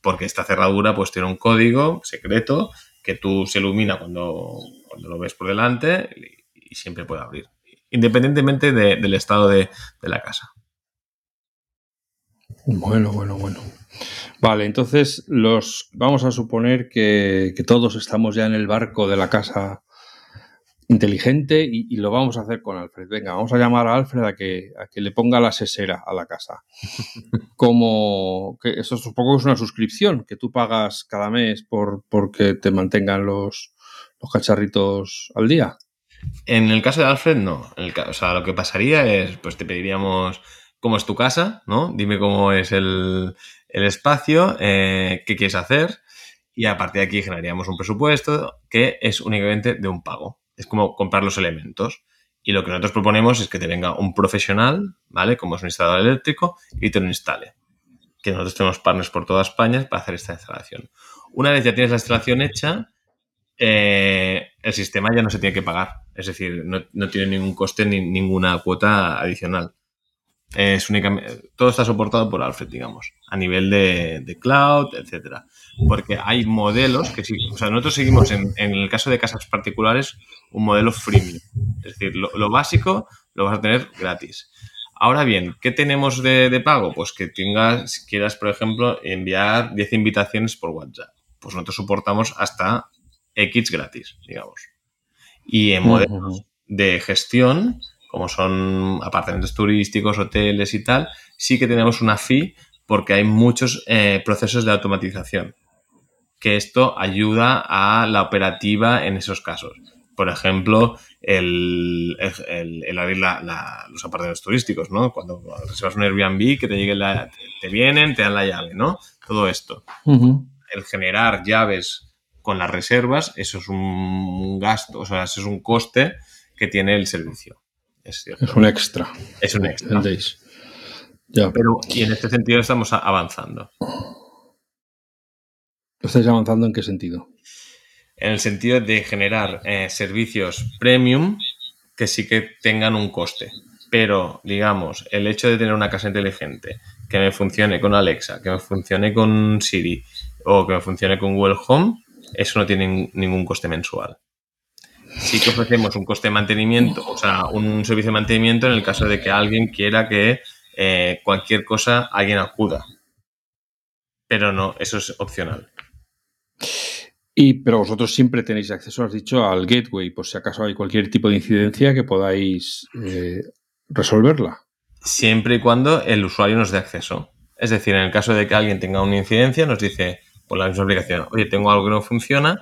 Porque esta cerradura pues tiene un código secreto que tú se ilumina cuando, cuando lo ves por delante y, siempre puede abrir, independientemente del estado de, la casa. Bueno, bueno, bueno. Vale, entonces los vamos a suponer que, que, todos estamos ya en el barco de la casa inteligente y, lo vamos a hacer con Alfred. Venga, vamos a llamar a Alfred a que, a que le ponga la sesera a la casa. Como que eso es un poco es una suscripción que tú pagas cada mes por porque te mantengan los, los cacharritos al día. En el caso de Alfred, no. o sea, lo que pasaría es, pues te pediríamos cómo es tu casa, ¿no? Dime cómo es el, el espacio, eh, qué quieres hacer y a partir de aquí generaríamos un presupuesto que es únicamente de un pago es como comprar los elementos. Y lo que nosotros proponemos es que te venga un profesional, ¿vale? Como es un instalador eléctrico, y te lo instale. Que nosotros tenemos partners por toda España para hacer esta instalación. Una vez ya tienes la instalación hecha, eh, el sistema ya no se tiene que pagar. Es decir, no, tiene ningún coste ni ninguna cuota adicional. Es únicamente, todo está soportado por Alfred, digamos, a nivel de, de cloud, etcétera porque hay modelos que sí, o sea, nosotros seguimos en, el caso de casas particulares un modelo freemium. Es decir, lo, básico lo vas a tener gratis. Ahora bien, ¿qué tenemos de, pago? Pues que tengas, si quieras, por ejemplo, enviar 10 invitaciones por WhatsApp. Pues nosotros soportamos hasta X gratis, digamos. Y en modelos de gestión, como son apartamentos turísticos, hoteles y tal, sí que tenemos una fee porque hay muchos eh, procesos de automatización que esto ayuda a la operativa en esos casos. Por ejemplo, el, abrir los apartamentos turísticos, ¿no? Cuando reservas un Airbnb, que te llegue la, te vienen, te dan la llave, ¿no? Todo esto. El generar llaves con las reservas, eso es un gasto, o sea, eso es un coste que tiene el servicio. Es, es un extra. Es un extra. Ya. Pero, y en este sentido estamos avanzando. ¿Estáis avanzando en qué sentido? En el sentido de generar eh, servicios premium que sí que tengan un coste. Pero, digamos, el hecho de tener una casa inteligente que me funcione con Alexa, que me funcione con Siri o que me funcione con Google Home, eso no tiene ningún coste mensual. Sí que ofrecemos un coste de mantenimiento, o sea, un servicio de mantenimiento en el caso de que alguien quiera que eh, cualquier cosa alguien acuda. Pero no, eso es opcional. Y, pero vosotros siempre tenéis acceso, has dicho, al gateway, por si acaso hay cualquier tipo de incidencia que podáis eh, resolverla. Siempre y cuando el usuario nos dé acceso. Es decir, en el caso de que alguien tenga una incidencia, nos dice por la misma aplicación, oye, tengo algo que no funciona,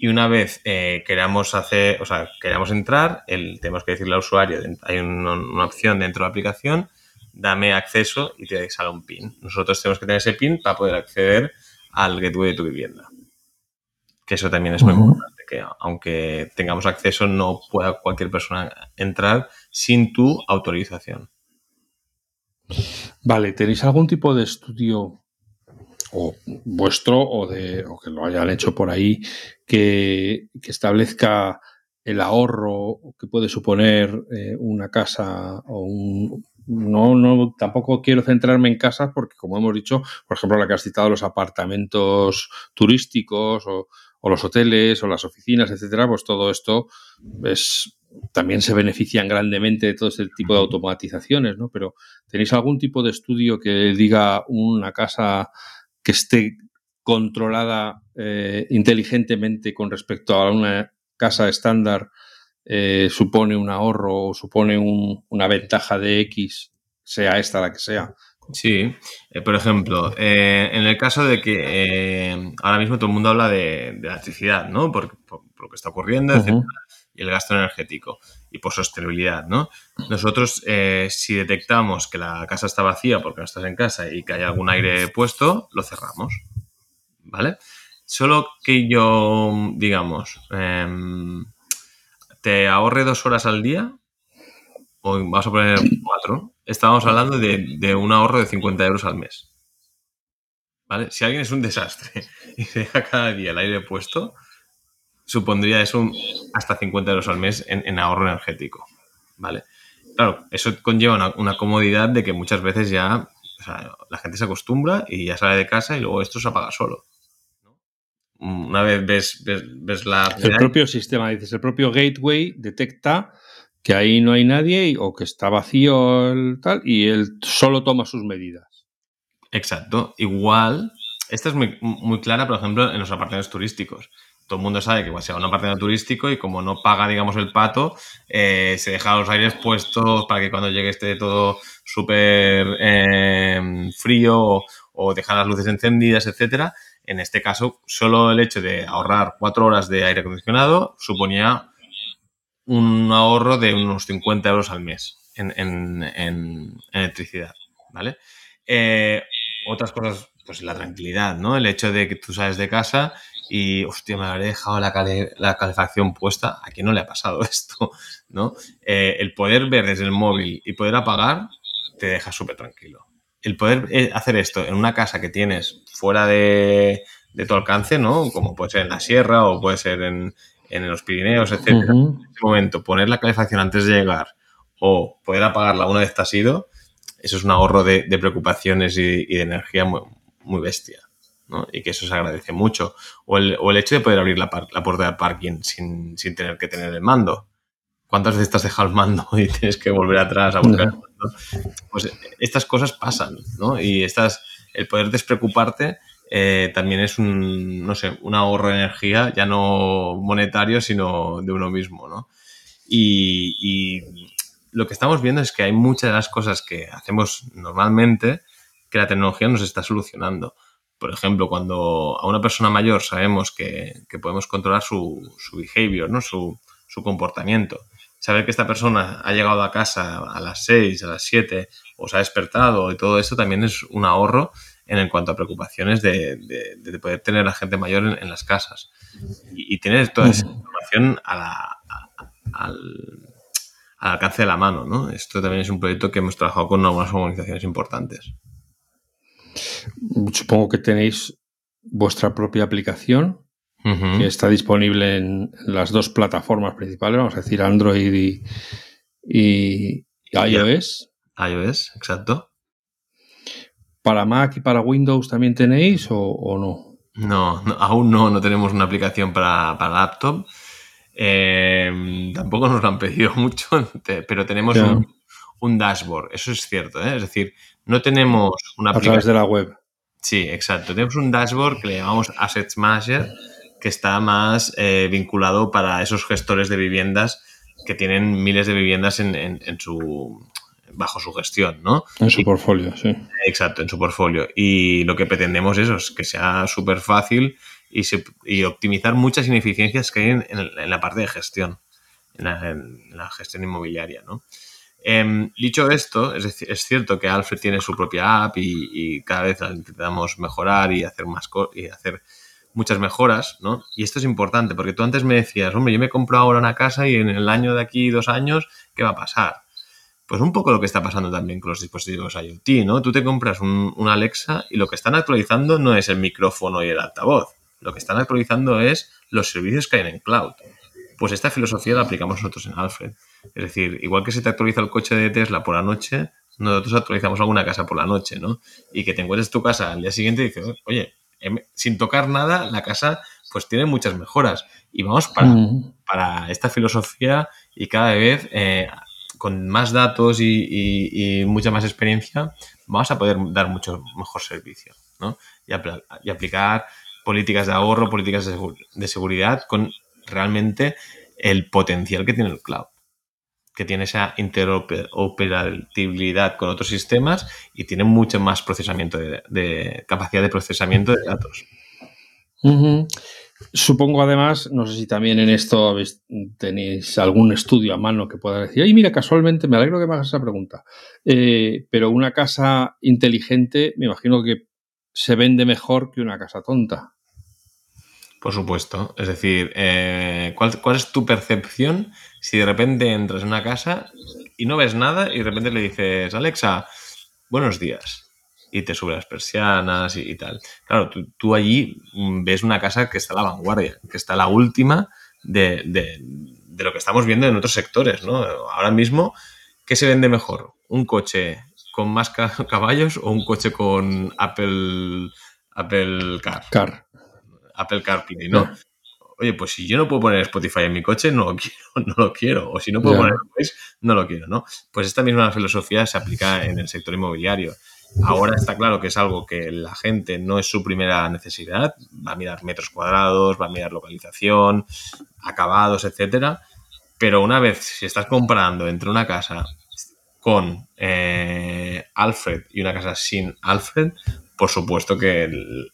y una vez eh, queramos hacer, o sea, queramos entrar, el, tenemos que decirle al usuario, hay una, opción dentro de la aplicación, dame acceso y te sale un PIN. Nosotros tenemos que tener ese PIN para poder acceder al gateway de tu vivienda. Que eso también es muy importante, que aunque tengamos acceso no pueda cualquier persona entrar sin tu autorización. Vale, ¿tenéis algún tipo de estudio o vuestro o, de, o que lo hayan hecho por ahí que, establezca el ahorro que puede suponer eh, una casa o un, no, no, tampoco quiero centrarme en casas porque, como hemos dicho, por ejemplo, la que has citado, los apartamentos turísticos o, los hoteles o las oficinas, etcétera, pues todo esto es, también se benefician grandemente de todo este tipo de automatizaciones, ¿no? Pero ¿tenéis algún tipo de estudio que diga una casa que esté controlada eh, inteligentemente con respecto a una casa estándar eh, supone un ahorro o supone una ventaja de X, sea esta la que sea. Sí, eh, por ejemplo, eh, en el caso de que ahora mismo todo el mundo habla de, electricidad, ¿no? Por, lo que está ocurriendo, y el gasto energético y por sostenibilidad, ¿no? Nosotros, si detectamos que la casa está vacía porque no estás en casa y que hay algún aire puesto, lo cerramos, ¿vale? Solo que yo, digamos, em, te ahorre dos horas al día, o vamos a poner cuatro, estábamos hablando de, un ahorro de 50 euros al mes. ¿Vale? Si alguien es un desastre y se deja cada día el aire puesto, supondría eso hasta 50 euros al mes en, ahorro energético. ¿Vale? Claro, eso conlleva una, comodidad de que muchas veces ya la gente se acostumbra y ya sale de casa y luego esto se apaga solo. una vez ves, ves, la... El propio sistema, dices, el propio gateway detecta que ahí no hay nadie o que está vacío el tal y él solo toma sus medidas. Exacto. Igual, esta es muy, muy clara, por ejemplo, en los apartamentos turísticos todo el mundo sabe que a ser un apartamento turístico y como no paga, digamos, el pato, eh, se deja los aires puestos para que cuando llegue esté todo súper eh, frío o, o dejar las luces encendidas, etcétera. En este caso, solo el hecho de ahorrar cuatro horas de aire acondicionado suponía un ahorro de unos 50 euros al mes en, electricidad, ¿vale? Eh, otras cosas, pues la tranquilidad, ¿no? El hecho de que tú sales de casa y, hostia, me habré dejado la, calefacción puesta. ¿A quién no le ha pasado esto? ¿No? Eh, el poder ver desde el móvil y poder apagar te deja súper tranquilo. El poder eh, hacer esto en una casa que tienes fuera de, tu alcance, ¿no? Como puede ser en la sierra o puede ser en, los Pirineos, etcétera. En ese momento, poner la calefacción antes de llegar o poder apagarla una vez te has ido, eso es un ahorro de, preocupaciones y, de energía muy bestia. Y que eso se agradece mucho. O el, o el hecho de poder abrir la, la puerta del parking sin, sin, tener que tener el mando. ¿Cuántas veces te has dejado el mando y tienes que volver atrás a buscar el mando? Pues estas cosas pasan, ¿no? Y estas, el poder despreocuparte eh, también es un, no sé, un ahorro de energía, ya no monetario, sino de uno mismo, ¿no? Y, y, lo que estamos viendo es que hay muchas de las cosas que hacemos normalmente que la tecnología nos está solucionando por ejemplo, cuando a una persona mayor sabemos que, podemos controlar su, su behavior, ¿no? Su, comportamiento. Saber que esta persona ha llegado a casa a las 6, a las 7 o se ha despertado y todo eso también es un ahorro en cuanto a preocupaciones de, poder tener a gente mayor en, las casas y, tener toda esa información al, al, alcance de la mano. ¿no? Esto también es un proyecto que hemos trabajado con algunas organizaciones importantes. Supongo que tenéis vuestra propia aplicación que está disponible en las dos plataformas principales, vamos a decir Android y, iOS. iOS, exacto. ¿Para Mac y para Windows también tenéis o, no? no? aún no, no tenemos una aplicación para, laptop. Eh, tampoco nos lo han pedido mucho, pero tenemos un, dashboard, eso es cierto, ¿eh? es decir, no tenemos una aplicación. A través de la web. Sí, exacto. Tenemos un dashboard que le llamamos Assets Manager, que está más eh, vinculado para esos gestores de viviendas que tienen miles de viviendas en, su bajo su gestión, ¿no? En su portfolio, sí. Exacto, en su portfolio. Y lo que pretendemos es, es que sea súper fácil y, optimizar muchas ineficiencias que hay en, la parte de gestión, en la, en la, gestión inmobiliaria, ¿no? Em, dicho esto, es, es, cierto que Alfred tiene su propia app y, cada vez la intentamos mejorar y hacer más y hacer muchas mejoras, ¿no? Y esto es importante porque tú antes me decías, hombre, yo me compro ahora una casa y en el año de aquí dos años, ¿qué va a pasar? Pues un poco lo que está pasando también con los dispositivos IoT, ¿no? Tú te compras un Alexa y lo que están actualizando no es el micrófono y el altavoz, lo que están actualizando es los servicios que hay en cloud. Pues esta filosofía la aplicamos nosotros en Alfred. Es decir, igual que se te actualiza el coche de Tesla por la noche, nosotros actualizamos alguna casa por la noche, ¿no? Y que te encuentres tu casa al día siguiente y dices, oye, em, sin tocar nada, la casa pues tiene muchas mejoras. Y vamos para, para esta filosofía y cada vez eh, con más datos y, mucha más experiencia, vamos a poder dar mucho mejor servicio, ¿no? Y, y aplicar políticas de ahorro, políticas de seguridad con realmente el potencial que tiene el cloud que tiene esa interoperabilidad con otros sistemas y tiene mucho más procesamiento de, capacidad de procesamiento de datos. Supongo además, no sé si también en esto tenéis algún estudio a mano que pueda decir, ay, mira, casualmente, me alegro que me hagas esa pregunta, eh, pero una casa inteligente me imagino que se vende mejor que una casa tonta. Por supuesto. Es decir, eh, ¿cuál, ¿cuál, es tu percepción si de repente entras en una casa y no ves nada y de repente le dices, Alexa, buenos días? Y te sube las persianas y, tal. Claro, tú, allí ves una casa que está a la vanguardia, que está a la última de, de lo que estamos viendo en otros sectores, ¿no? Ahora mismo, ¿qué se vende mejor? ¿Un coche con más caballos o un coche con Apple, Apple Car? Car. Apple CarPlay, ¿no? Oye, pues si yo no puedo poner Spotify en mi coche, no lo quiero, no lo quiero. O si no puedo poner Waze, no lo quiero, ¿no? Pues esta misma filosofía se aplica en el sector inmobiliario. Ahora está claro que es algo que la gente no es su primera necesidad. Va a mirar metros cuadrados, va a mirar localización, acabados, etcétera. Pero una vez, si estás comparando entre una casa con eh, Alfred y una casa sin Alfred, por supuesto que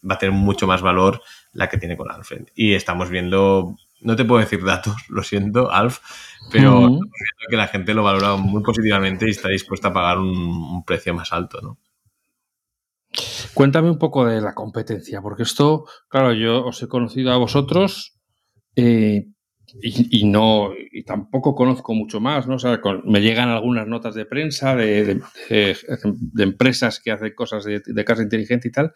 va a tener mucho más valor la que tiene con Alfred. Y estamos viendo, no te puedo decir datos, lo siento, Alf, pero que la gente lo valora muy positivamente y está dispuesta a pagar un, precio más alto, ¿no? Cuéntame un poco de la competencia, porque esto, claro, yo os he conocido a vosotros eh, y, no y tampoco conozco mucho más, ¿no? O sea, me llegan algunas notas de prensa de, empresas que hacen cosas de, casa inteligente y tal,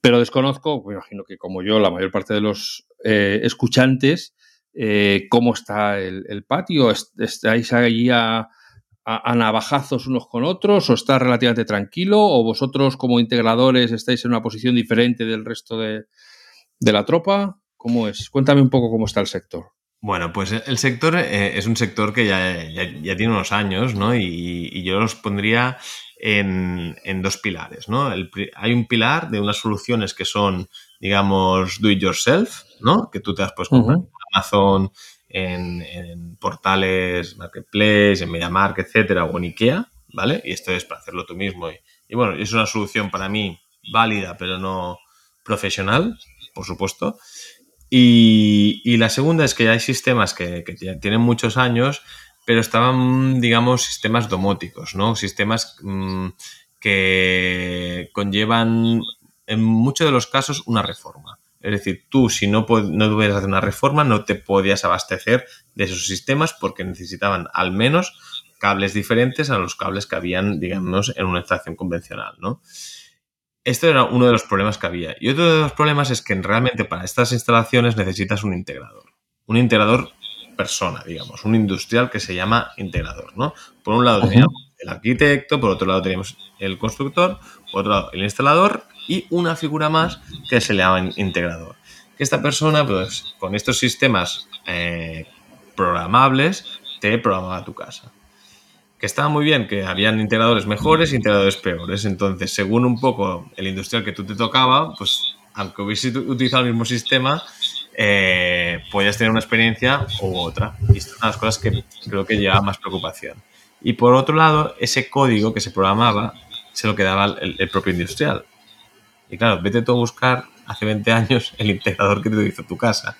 pero desconozco, me imagino que como yo, la mayor parte de los eh, escuchantes, eh, cómo está el, patio. ¿Estáis allí a, navajazos unos con otros o está relativamente tranquilo? ¿O vosotros como integradores estáis en una posición diferente del resto de, la tropa? ¿Cómo es? Cuéntame un poco cómo está el sector. Bueno, pues el sector eh, es un sector que ya, tiene unos años, ¿no? y, yo los pondría en, dos pilares, ¿no? hay un pilar de unas soluciones que son, digamos, do it yourself, ¿no? Que tú te has puesto en Amazon, en, portales, Marketplace, en MediaMark, etcétera, o en IKEA, ¿vale? Y esto es para hacerlo tú mismo. Y, bueno, es una solución para mí válida, pero no profesional, por supuesto. Y, la segunda es que hay sistemas que, que tienen muchos años pero estaban, digamos, sistemas domóticos, ¿no? Sistemas mm, que conllevan, en muchos de los casos, una reforma. Es decir, tú si no, no tuvieras hacer una reforma, no te podías abastecer de esos sistemas porque necesitaban al menos cables diferentes a los cables que habían, digamos, en una estación convencional, ¿no? Esto era uno de los problemas que había. Y otro de los problemas es que realmente para estas instalaciones necesitas un integrador. Un integrador persona, digamos, un industrial que se llama integrador, ¿no? Por un lado teníamos el arquitecto, por otro lado teníamos el constructor, por otro lado el instalador y una figura más que se le llama integrador. Esta persona, pues, con estos sistemas eh, programables, te programaba tu casa. Que estaba muy bien, que habían integradores mejores e integradores peores. Entonces, según un poco el industrial que tú te tocaba, pues, aunque hubiese utilizado el mismo sistema, eh, podías tener una experiencia u otra. Y esto es una de las cosas que creo que lleva más preocupación. Y por otro lado, ese código que se programaba se lo quedaba el, propio industrial. Y claro, vete tú a buscar hace 20 años el integrador que te hizo tu casa.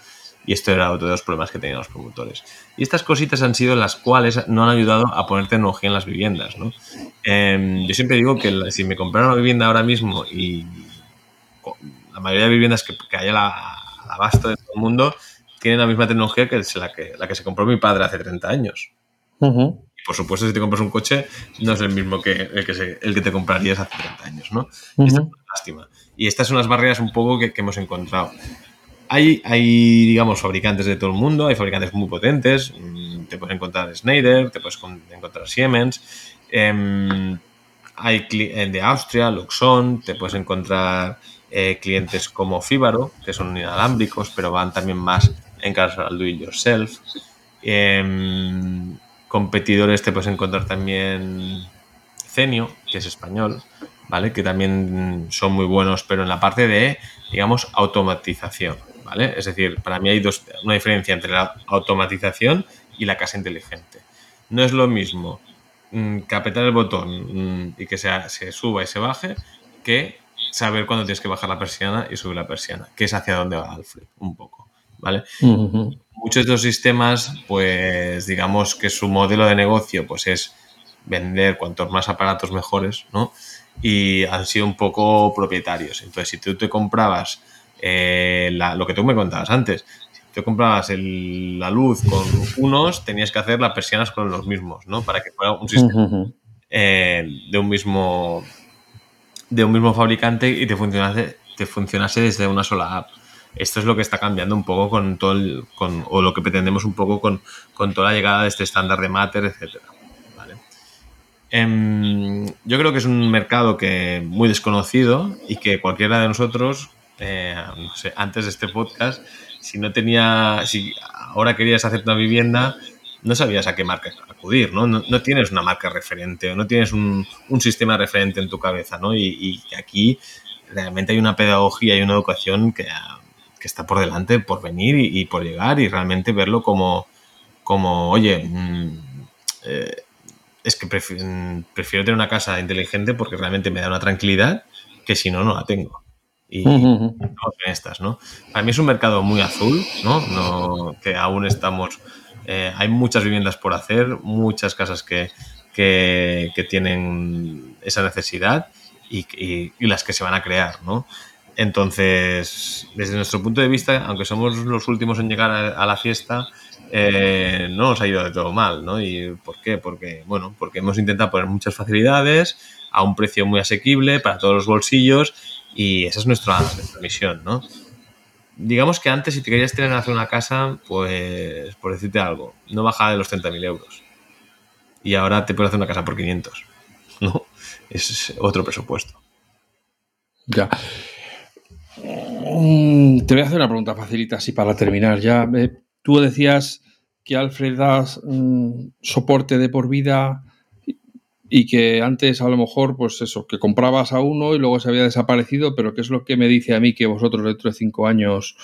Y esto era otro de los problemas que tenían los promotores. Y estas cositas han sido las cuales no han ayudado a poner tecnología en las viviendas. ¿no? Em, yo siempre digo que si me comprara una vivienda ahora mismo y la mayoría de viviendas que, que hay a la, abasto de todo el mundo, tiene la misma tecnología que la que, la que se compró mi padre hace 30 años. Y por supuesto, si te compras un coche, no es el mismo que el que, el que te comprarías hace 30 años, ¿no? Y esta es una lástima. Y estas son las barreras un poco que, hemos encontrado. Hay, hay, digamos, fabricantes de todo el mundo, hay fabricantes muy potentes. Mm, te puedes encontrar Schneider, te puedes encontrar Siemens. Em, hay de Austria, Luxon, te puedes encontrar eh, clientes como Fibaro, que son inalámbricos, pero van también más en caso al do it yourself. Em, competidores te puedes encontrar también Cenio, que es español, ¿vale? Que también son muy buenos, pero en la parte de, digamos, automatización, ¿vale? Es decir, para mí hay dos, una diferencia entre la automatización y la casa inteligente. No es lo mismo mm, que el botón mm, y que se, se suba y se baje que saber cuándo tienes que bajar la persiana y subir la persiana, que es hacia dónde va Alfred, un poco, ¿vale? Muchos de los sistemas, pues digamos que su modelo de negocio pues es vender cuantos más aparatos mejores, ¿no? Y han sido un poco propietarios. Entonces, si tú te comprabas eh, lo que tú me contabas antes, si tú comprabas la luz con unos, tenías que hacer las persianas con los mismos, ¿no? Para que fuera un sistema eh, de un mismo de un mismo fabricante y te funcionase, te funcionase desde una sola app. Esto es lo que está cambiando un poco con todo el, con, o lo que pretendemos un poco con, con toda la llegada de este estándar de Matter, etcétera. Em, yo creo que es un mercado que muy desconocido y que cualquiera de nosotros eh, no sé, antes de este podcast, si no tenía, si ahora querías hacer una vivienda, no sabías a qué marca acudir, ¿no? No, tienes una marca referente o no tienes un, sistema referente en tu cabeza, ¿no? Y, aquí realmente hay una pedagogía y una educación que, está por delante, por venir y, por llegar y realmente verlo como, como oye, mm, eh, es que prefiero, tener una casa inteligente porque realmente me da una tranquilidad que si no, no la tengo. Y uh estas, ¿no? Para mí es un mercado muy azul, ¿no? no que aún estamos eh, hay muchas viviendas por hacer, muchas casas que, tienen esa necesidad y, las que se van a crear, ¿no? Entonces, desde nuestro punto de vista, aunque somos los últimos en llegar a, la fiesta, eh, no nos ha ido de todo mal, ¿no? ¿Y por qué? Porque, bueno, porque hemos intentado poner muchas facilidades a un precio muy asequible para todos los bolsillos y esa es nuestra, nuestra misión, ¿no? Digamos que antes si te querías tener hacer una casa, pues por decirte algo, no bajaba de los 30.000 euros. Y ahora te puedes hacer una casa por 500. ¿No? Es otro presupuesto. Ya. Mm, te voy a hacer una pregunta facilita así para terminar. Ya, eh, tú decías que Alfred das mm, soporte de por vida y que antes a lo mejor, pues eso, que comprabas a uno y luego se había desaparecido, pero ¿qué es lo que me dice a mí que vosotros dentro de cinco años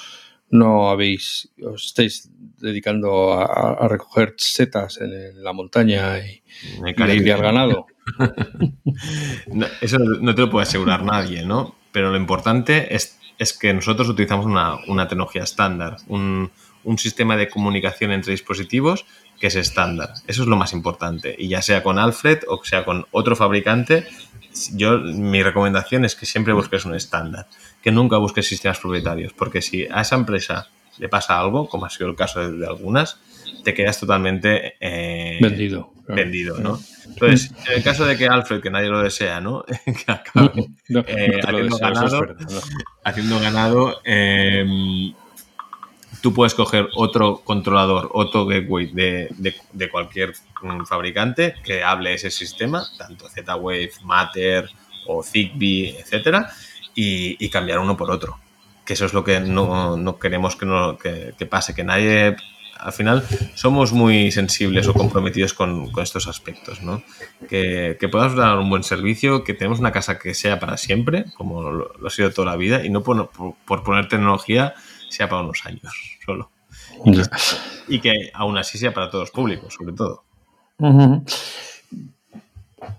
no habéis, os estáis dedicando a, recoger setas en, la montaña y, y al ganado? eso no te lo puede asegurar nadie, ¿no? Pero lo importante es, es que nosotros utilizamos una, una tecnología estándar, un, un sistema de comunicación entre dispositivos que es estándar. Eso es lo más importante. Y ya sea con Alfred o sea con otro fabricante, yo mi recomendación es que siempre busques un estándar, que nunca busques sistemas propietarios, porque si a esa empresa le pasa algo, como ha sido el caso de, algunas, te quedas totalmente eh, vendido. Vendido, ¿no? Entonces, en el caso de que Alfred, que nadie lo desea, ¿no? que acabe haciendo, ganado, haciendo, ganado, tú puedes coger otro controlador, otro gateway de, cualquier mm, fabricante que hable ese sistema, tanto Z-Wave, Matter o Zigbee, etcétera, y, cambiar uno por otro. Que eso es lo que no, queremos que, no, que, pase, que nadie al final somos muy sensibles o comprometidos con, estos aspectos, ¿no? Que, que, podamos dar un buen servicio, que tenemos una casa que sea para siempre, como lo, ha sido toda la vida, y no por, poner tecnología sea para unos años solo. Y que aún así sea para todos los públicos, sobre todo.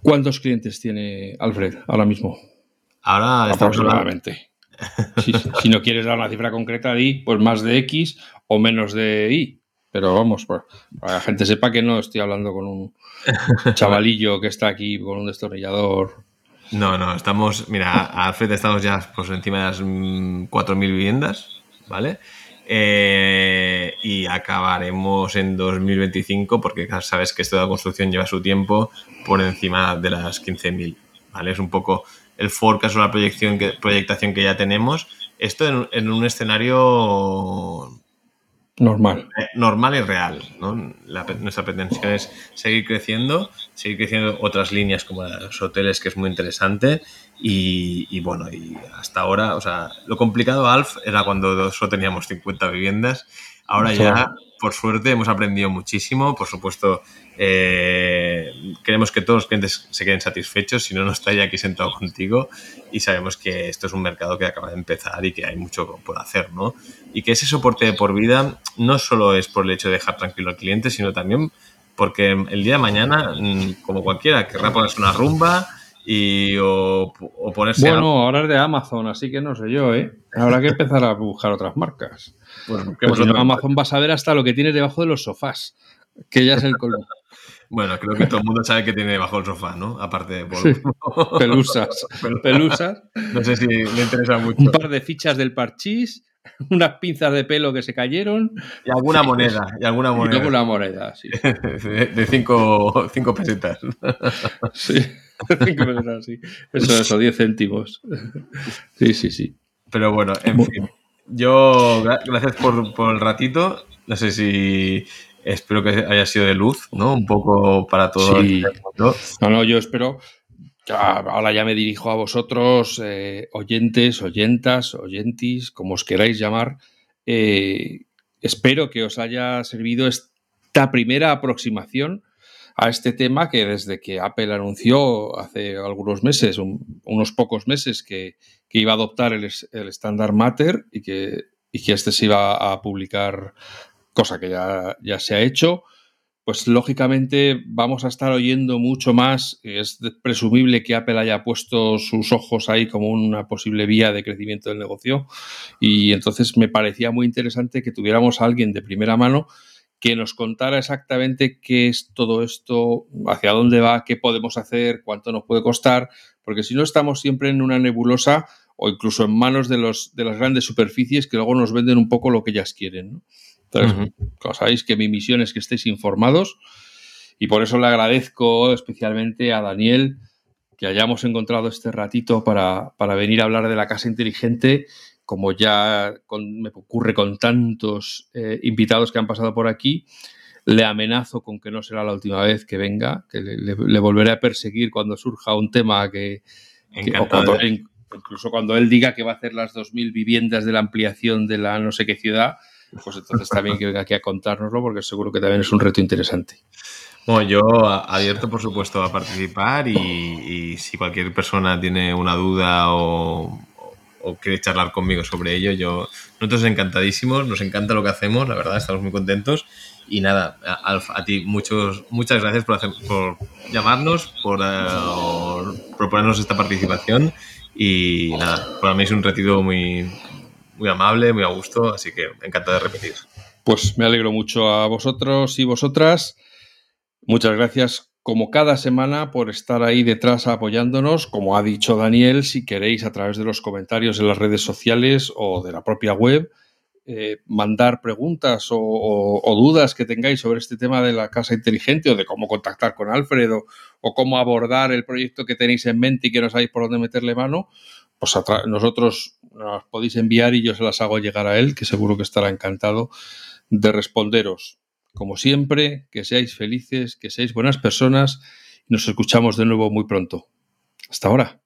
¿Cuántos clientes tiene Alfred ahora mismo? Ahora aproximadamente. Si, no quieres dar una cifra concreta, di pues más de X o menos de Y. Pero vamos, para que la gente sepa que no estoy hablando con un chavalillo que está aquí con un destornillador. No, no, estamos, mira, Alfred estamos ya pues, encima de las 4.000 mm, viviendas ¿vale? Eh, y acabaremos en 2025 porque sabes que esto de la construcción lleva su tiempo por encima de las 15.000, ¿vale? Es un poco el forecast o la proyección que, proyectación que ya tenemos. Esto en un escenario Normal. Eh, normal y real. nuestra pretensión es seguir creciendo, seguir creciendo otras líneas como los hoteles, que es muy interesante. Y, bueno, y hasta ahora, o sea, lo complicado, Alf, era cuando solo teníamos 50 viviendas. Ahora ya, por suerte, hemos aprendido muchísimo. Por supuesto, eh, queremos que todos los clientes se queden satisfechos, si no, no estaría aquí sentado contigo. Y sabemos que esto es un mercado que acaba de empezar y que hay mucho por hacer, ¿no? Y que ese soporte de por vida no solo es por el hecho de dejar tranquilo al cliente, sino también porque el día de mañana, mm, como cualquiera, querrá ponerse una rumba y o, ponerse... Bueno, ahora es de Amazon, así que no sé yo, ¿eh? Habrá que empezar a buscar otras marcas. Pues, Amazon va a saber hasta lo que tienes debajo de los sofás, que ya es el colmo. Bueno, creo que todo el mundo sabe que tiene debajo el sofá, ¿no? Aparte de pelusas. pelusas. No sé si le interesa mucho. Un par de fichas del parchís, unas pinzas de pelo que se cayeron. Y alguna moneda. Y alguna moneda. Y alguna moneda, sí. De cinco, cinco pesetas. Sí. Cinco pesetas, sí. Eso, eso, diez céntimos. Sí, sí, sí. Pero bueno, en fin. Yo, gracias por, por el ratito. No sé si espero que haya sido de luz, ¿no? Un poco para todo sí. No, no, yo espero ahora ya me dirijo a vosotros, eh, oyentes, oyentas, oyentis, como os queráis llamar. Eh, espero que os haya servido esta primera aproximación a este tema que desde que Apple anunció hace algunos meses, unos pocos meses, que, iba a adoptar el, estándar Matter y que, y que este se iba a publicar, cosa que ya, ya se ha hecho, pues lógicamente vamos a estar oyendo mucho más. Es presumible que Apple haya puesto sus ojos ahí como una posible vía de crecimiento del negocio y entonces me parecía muy interesante que tuviéramos a alguien de primera mano que nos contara exactamente qué es todo esto, hacia dónde va, qué podemos hacer, cuánto nos puede costar, porque si no estamos siempre en una nebulosa o incluso en manos de, los, de las grandes superficies que luego nos venden un poco lo que ellas quieren. ¿no? Entonces, sabéis que mi misión es que estéis informados y por eso le agradezco especialmente a Daniel que hayamos encontrado este ratito para, venir a hablar de la casa inteligente, como ya me ocurre con tantos eh, invitados que han pasado por aquí. Le amenazo con que no será la última vez que venga, que le, volveré a perseguir cuando surja un tema que, incluso cuando él diga que va a hacer las 2.000 viviendas de la ampliación de la no sé qué ciudad, pues entonces también que venga aquí a contárnoslo porque seguro que también es un reto interesante. Bueno, yo abierto, por supuesto, a participar y, si cualquier persona tiene una duda o, quiere charlar conmigo sobre ello, yo nosotros encantadísimos, nos encanta lo que hacemos, la verdad, estamos muy contentos. Y nada, a, ti muchos, muchas gracias por, hacer, por llamarnos, por, eh, proponernos esta participación y nada, para mí es un retiro muy, muy amable, muy a gusto, así que encantado de repetir. Pues me alegro mucho a vosotros y vosotras. Muchas gracias como cada semana por estar ahí detrás apoyándonos. Como ha dicho Daniel, si queréis a través de los comentarios en las redes sociales o de la propia web, eh, mandar preguntas o, dudas que tengáis sobre este tema de la casa inteligente o de cómo contactar con Alfredo o cómo abordar el proyecto que tenéis en mente y que no sabéis por dónde meterle mano, pues nosotros nos podéis enviar y yo se las hago llegar a él, que seguro que estará encantado de responderos. Como siempre, que seáis felices, que seáis buenas personas y nos escuchamos de nuevo muy pronto. Hasta ahora.